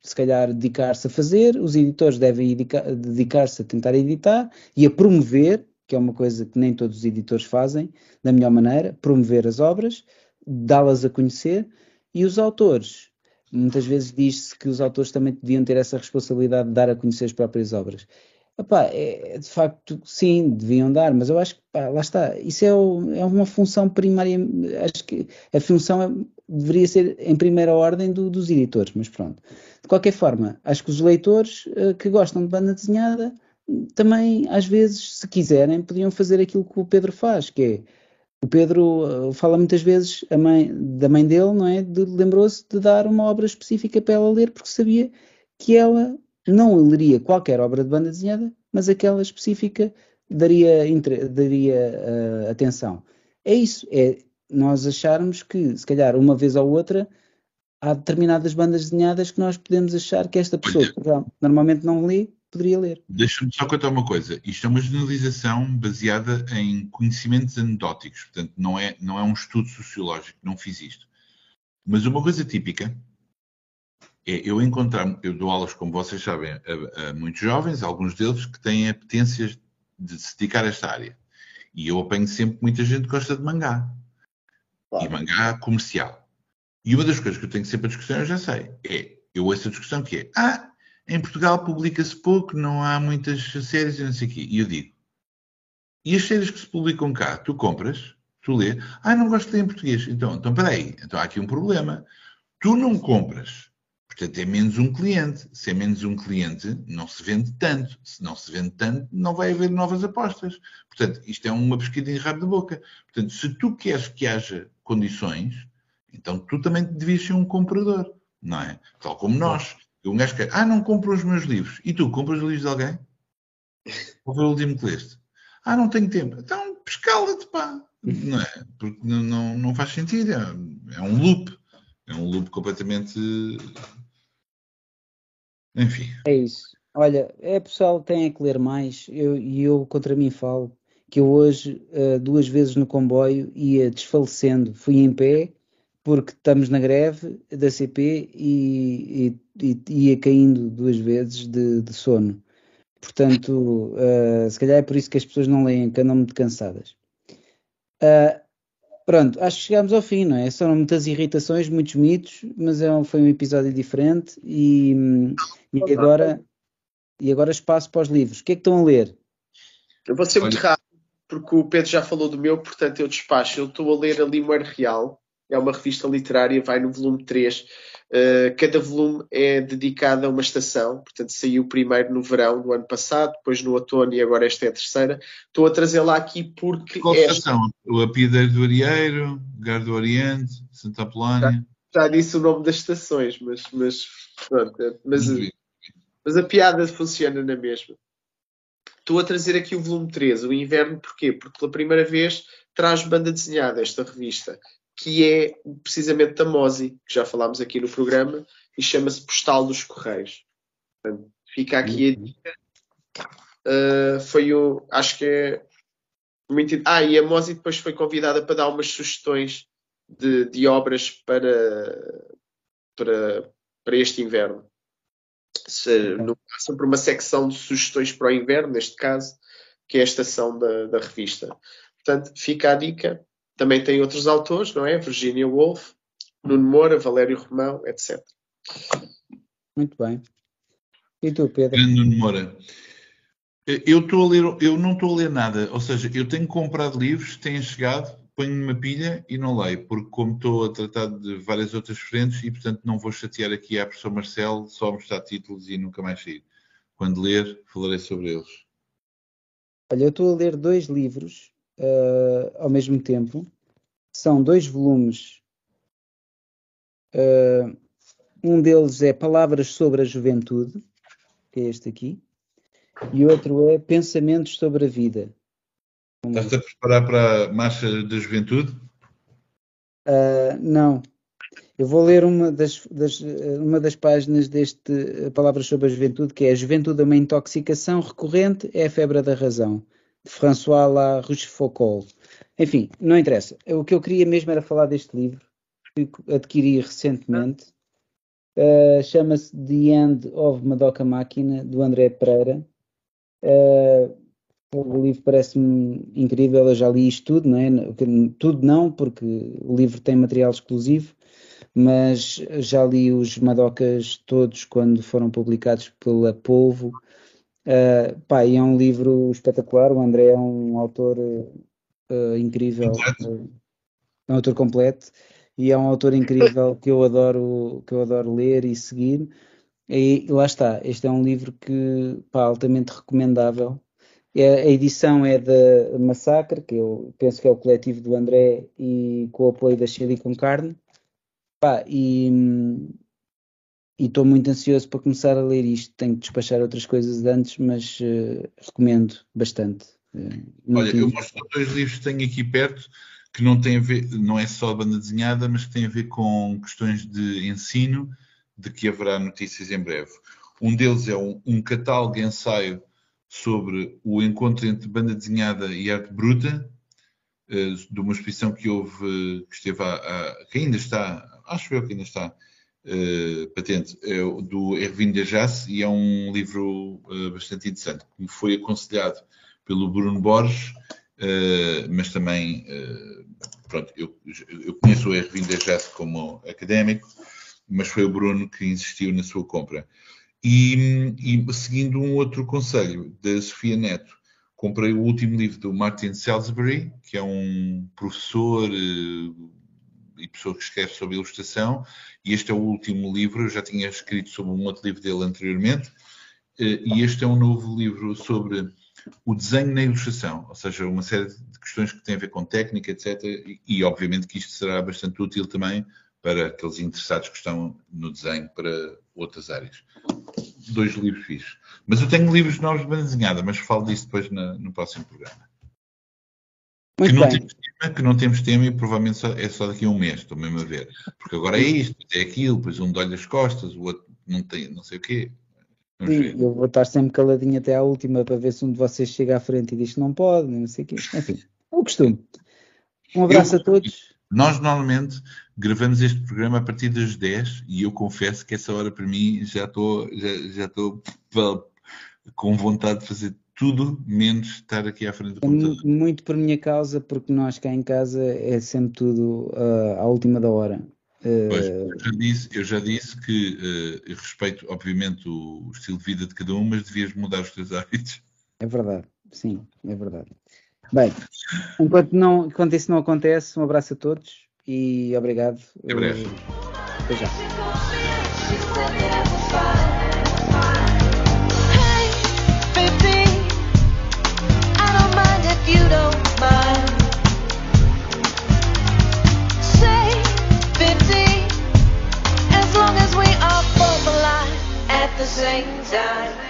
se calhar, dedicar-se a fazer, os editores devem dedicar-se a tentar editar e a promover, que é uma coisa que nem todos os editores fazem da melhor maneira, promover as obras, dá-las a conhecer, e os autores muitas vezes diz-se que os autores também deviam ter essa responsabilidade de dar a conhecer as próprias obras. Epá, é, de facto, sim, deviam dar, mas eu acho que pá, lá está. Isso é, o, é, uma função primária. Acho que a função é, deveria ser em primeira ordem do, dos editores, mas pronto. De qualquer forma, acho que os leitores uh, que gostam de banda desenhada também, às vezes, se quiserem, podiam fazer aquilo que o Pedro faz, que é o Pedro uh, fala muitas vezes mãe, da mãe dele, não é? De, lembrou-se de dar uma obra específica para ela ler, porque sabia que ela não leria qualquer obra de banda desenhada, mas aquela específica daria, daria uh, atenção. É isso, é nós acharmos que, se calhar, uma vez ou outra, há determinadas bandas desenhadas que nós podemos achar que esta pessoa que normalmente não lê, poderia ler. Deixa-me só contar uma coisa. Isto é uma generalização baseada em conhecimentos anedóticos, portanto, não é, não é um estudo sociológico, não fiz isto. Mas uma coisa típica é eu encontrar, eu dou aulas, como vocês sabem, a, a muitos jovens, alguns deles que têm apetências de se dedicar a esta área. E eu apanho sempre muita gente que gosta de mangá. Claro. E mangá comercial. E uma das coisas que eu tenho sempre a discussão, eu já sei, é, eu ouço a discussão que é, ah, em Portugal publica-se pouco, não há muitas séries e não sei o quê. E eu digo, e as séries que se publicam cá, tu compras, tu lês, ah, não gosto de ler em português. Então, então peraí, então há aqui um problema. Tu não compras, portanto é menos um cliente. Se é menos um cliente, não se vende tanto. Se não se vende tanto, não vai haver novas apostas. Portanto, isto é uma pesquisa em rabo de boca. Portanto, se tu queres que haja condições, então tu também devias ser um comprador, não é? Tal como nós. Um gajo que ah, não compro os meus livros. E tu, compras os livros de alguém? Ou foi o último que leste? Ah, não tenho tempo. Então, pescala-te, pá. Não é? Porque não, não, não faz sentido. É, é, um loop. É um loop completamente. Enfim. É isso. Olha, é pessoal tem que ler mais. E eu, eu contra mim falo que eu hoje, uh, duas vezes no comboio, ia desfalecendo. Fui em pé porque estamos na greve da CP e, e, e ia caindo duas vezes de, de sono. Portanto, uh, se calhar é por isso que as pessoas não leem, que andam muito cansadas. Uh, pronto, acho que chegámos ao fim, não é? São muitas irritações, muitos mitos, mas é um, foi um episódio diferente e, e, agora, e agora espaço para os livros. O que é que estão a ler? Eu vou ser muito rápido, porque o Pedro já falou do meu, portanto eu despacho. Eu estou a ler a Limoeiro Real, é uma revista literária, vai no volume 3. Uh, eh, cada volume é dedicado a uma estação, portanto, saiu primeiro no verão do ano passado, depois no outono e agora esta é a terceira. Estou a trazê-la aqui porque. Qual esta... estação? O Apideiro do Arieiro, Gar do Oriente, Santa Apolónia. Já, já, disse o nome das estações, mas. mas, pronto, é, mas, mas a piada funciona na mesma. Estou a trazer aqui o volume 13, o inverno, porquê? Porque pela primeira vez traz banda desenhada esta revista que é precisamente da Mozi, que já falámos aqui no programa, e chama-se Postal dos Correios. Portanto, fica aqui a uhum. dica. Uh, foi o. Acho que é. Muito, ah, e a Mozi depois foi convidada para dar umas sugestões de, de obras para, para, para este inverno. Se, no, passam por uma secção de sugestões para o inverno, neste caso, que é a estação da, da revista. Portanto, fica a dica. Também tem outros autores, não é? Virginia Woolf, Nuno Moura, Valério Romão, etc. Muito bem. E tu, Pedro? Nuno Moura. Eu estou a ler, eu não estou a ler nada, ou seja, eu tenho comprado livros, têm chegado, ponho numa pilha e não leio, porque como estou a tratar de várias outras frentes e, portanto, não vou chatear aqui a professor Marcelo só a mostrar títulos e nunca mais sair. Quando ler, falarei sobre eles. Olha, eu estou a ler dois livros uh, ao mesmo tempo. São dois volumes. Uh, um deles é Palavras sobre a Juventude, que é este aqui, e outro é Pensamentos sobre a Vida. Estás-te a preparar para a Marcha da Juventude? Uh, não. Eu vou ler uma das, das, uma das páginas deste Palavras sobre a Juventude, que é A Juventude é uma intoxicação recorrente, é a febre da razão, François La Rochefoucauld. Enfim, não interessa. O que eu queria mesmo era falar deste livro, que adquiri recentemente. Uh, Chama-se The End of Madoka Máquina, do André Pereira. Uh, o livro parece-me incrível, eu já li isto tudo, não é? Tudo não, porque o livro tem material exclusivo, mas já li os Madocas todos quando foram publicados pela Polvo. Uh, pá, e é um livro espetacular, o André é um autor uh, incrível, é um autor completo. E é um autor incrível que eu adoro, que eu adoro ler e seguir. E lá está, este é um livro que pá, altamente recomendável. É, a edição é da Massacre, que eu penso que é o coletivo do André e com o apoio da Chili com Carne. Pá, e estou muito ansioso para começar a ler isto. Tenho que despachar outras coisas antes, mas uh, recomendo bastante. Uh, Olha, eu mostro dois livros que tenho aqui perto que não têm a ver, não é só banda desenhada, mas que têm a ver com questões de ensino, de que haverá notícias em breve. Um deles é um, um catálogo ensaio sobre o encontro entre banda desenhada e arte bruta, eh, de uma exposição que houve, que esteve a, a, que ainda está, acho eu que ainda está uh, patente, é do Erwin de Jass, e é um livro uh, bastante interessante, que me foi aconselhado pelo Bruno Borges, uh, mas também, pronto, eu, eu, conheço o Erwin de Jass como académico, mas foi o Bruno que insistiu na sua compra. E, e, seguindo um outro conselho da Sofia Neto, comprei o último livro do Martin Salisbury, que é um professor e pessoa que escreve sobre ilustração, e este é o último livro, eu já tinha escrito sobre um outro livro dele anteriormente, uh, e este é um novo livro sobre o desenho na ilustração, ou seja, uma série de questões que têm a ver com técnica, etc. E, e obviamente que isto será bastante útil também para aqueles interessados que estão no desenho para outras áreas. Dois livros fixos. Mas eu tenho livros novos de banda desenhada, mas falo disso depois na, no próximo programa. Que não, temos tema, que não temos tema e provavelmente só, é só daqui a um mês, estou mesmo a ver. Porque agora é isto, é aquilo, depois um dói as costas, o outro não tem, não sei o quê. Eu vou estar sempre caladinho até à última para ver se um de vocês chega à frente e diz que não pode, não sei o quê. Enfim, é o costume. Um abraço eu, a todos. Nós normalmente gravamos este programa a partir das 10 e eu confesso que essa hora para mim já estou já, já estou com vontade de fazer tudo menos estar aqui à frente do é computador. Muito por minha causa, porque nós cá em casa é sempre tudo uh, à última da hora. Uh... Pois, eu já disse, eu já disse que uh, respeito, obviamente, o, o, estilo de vida de cada um, mas devias mudar os teus [laughs] hábitos. É verdade, sim, é verdade. Bem, enquanto, não, enquanto isso não acontece, um abraço a todos e obrigado. Até breve. Até já. Same time.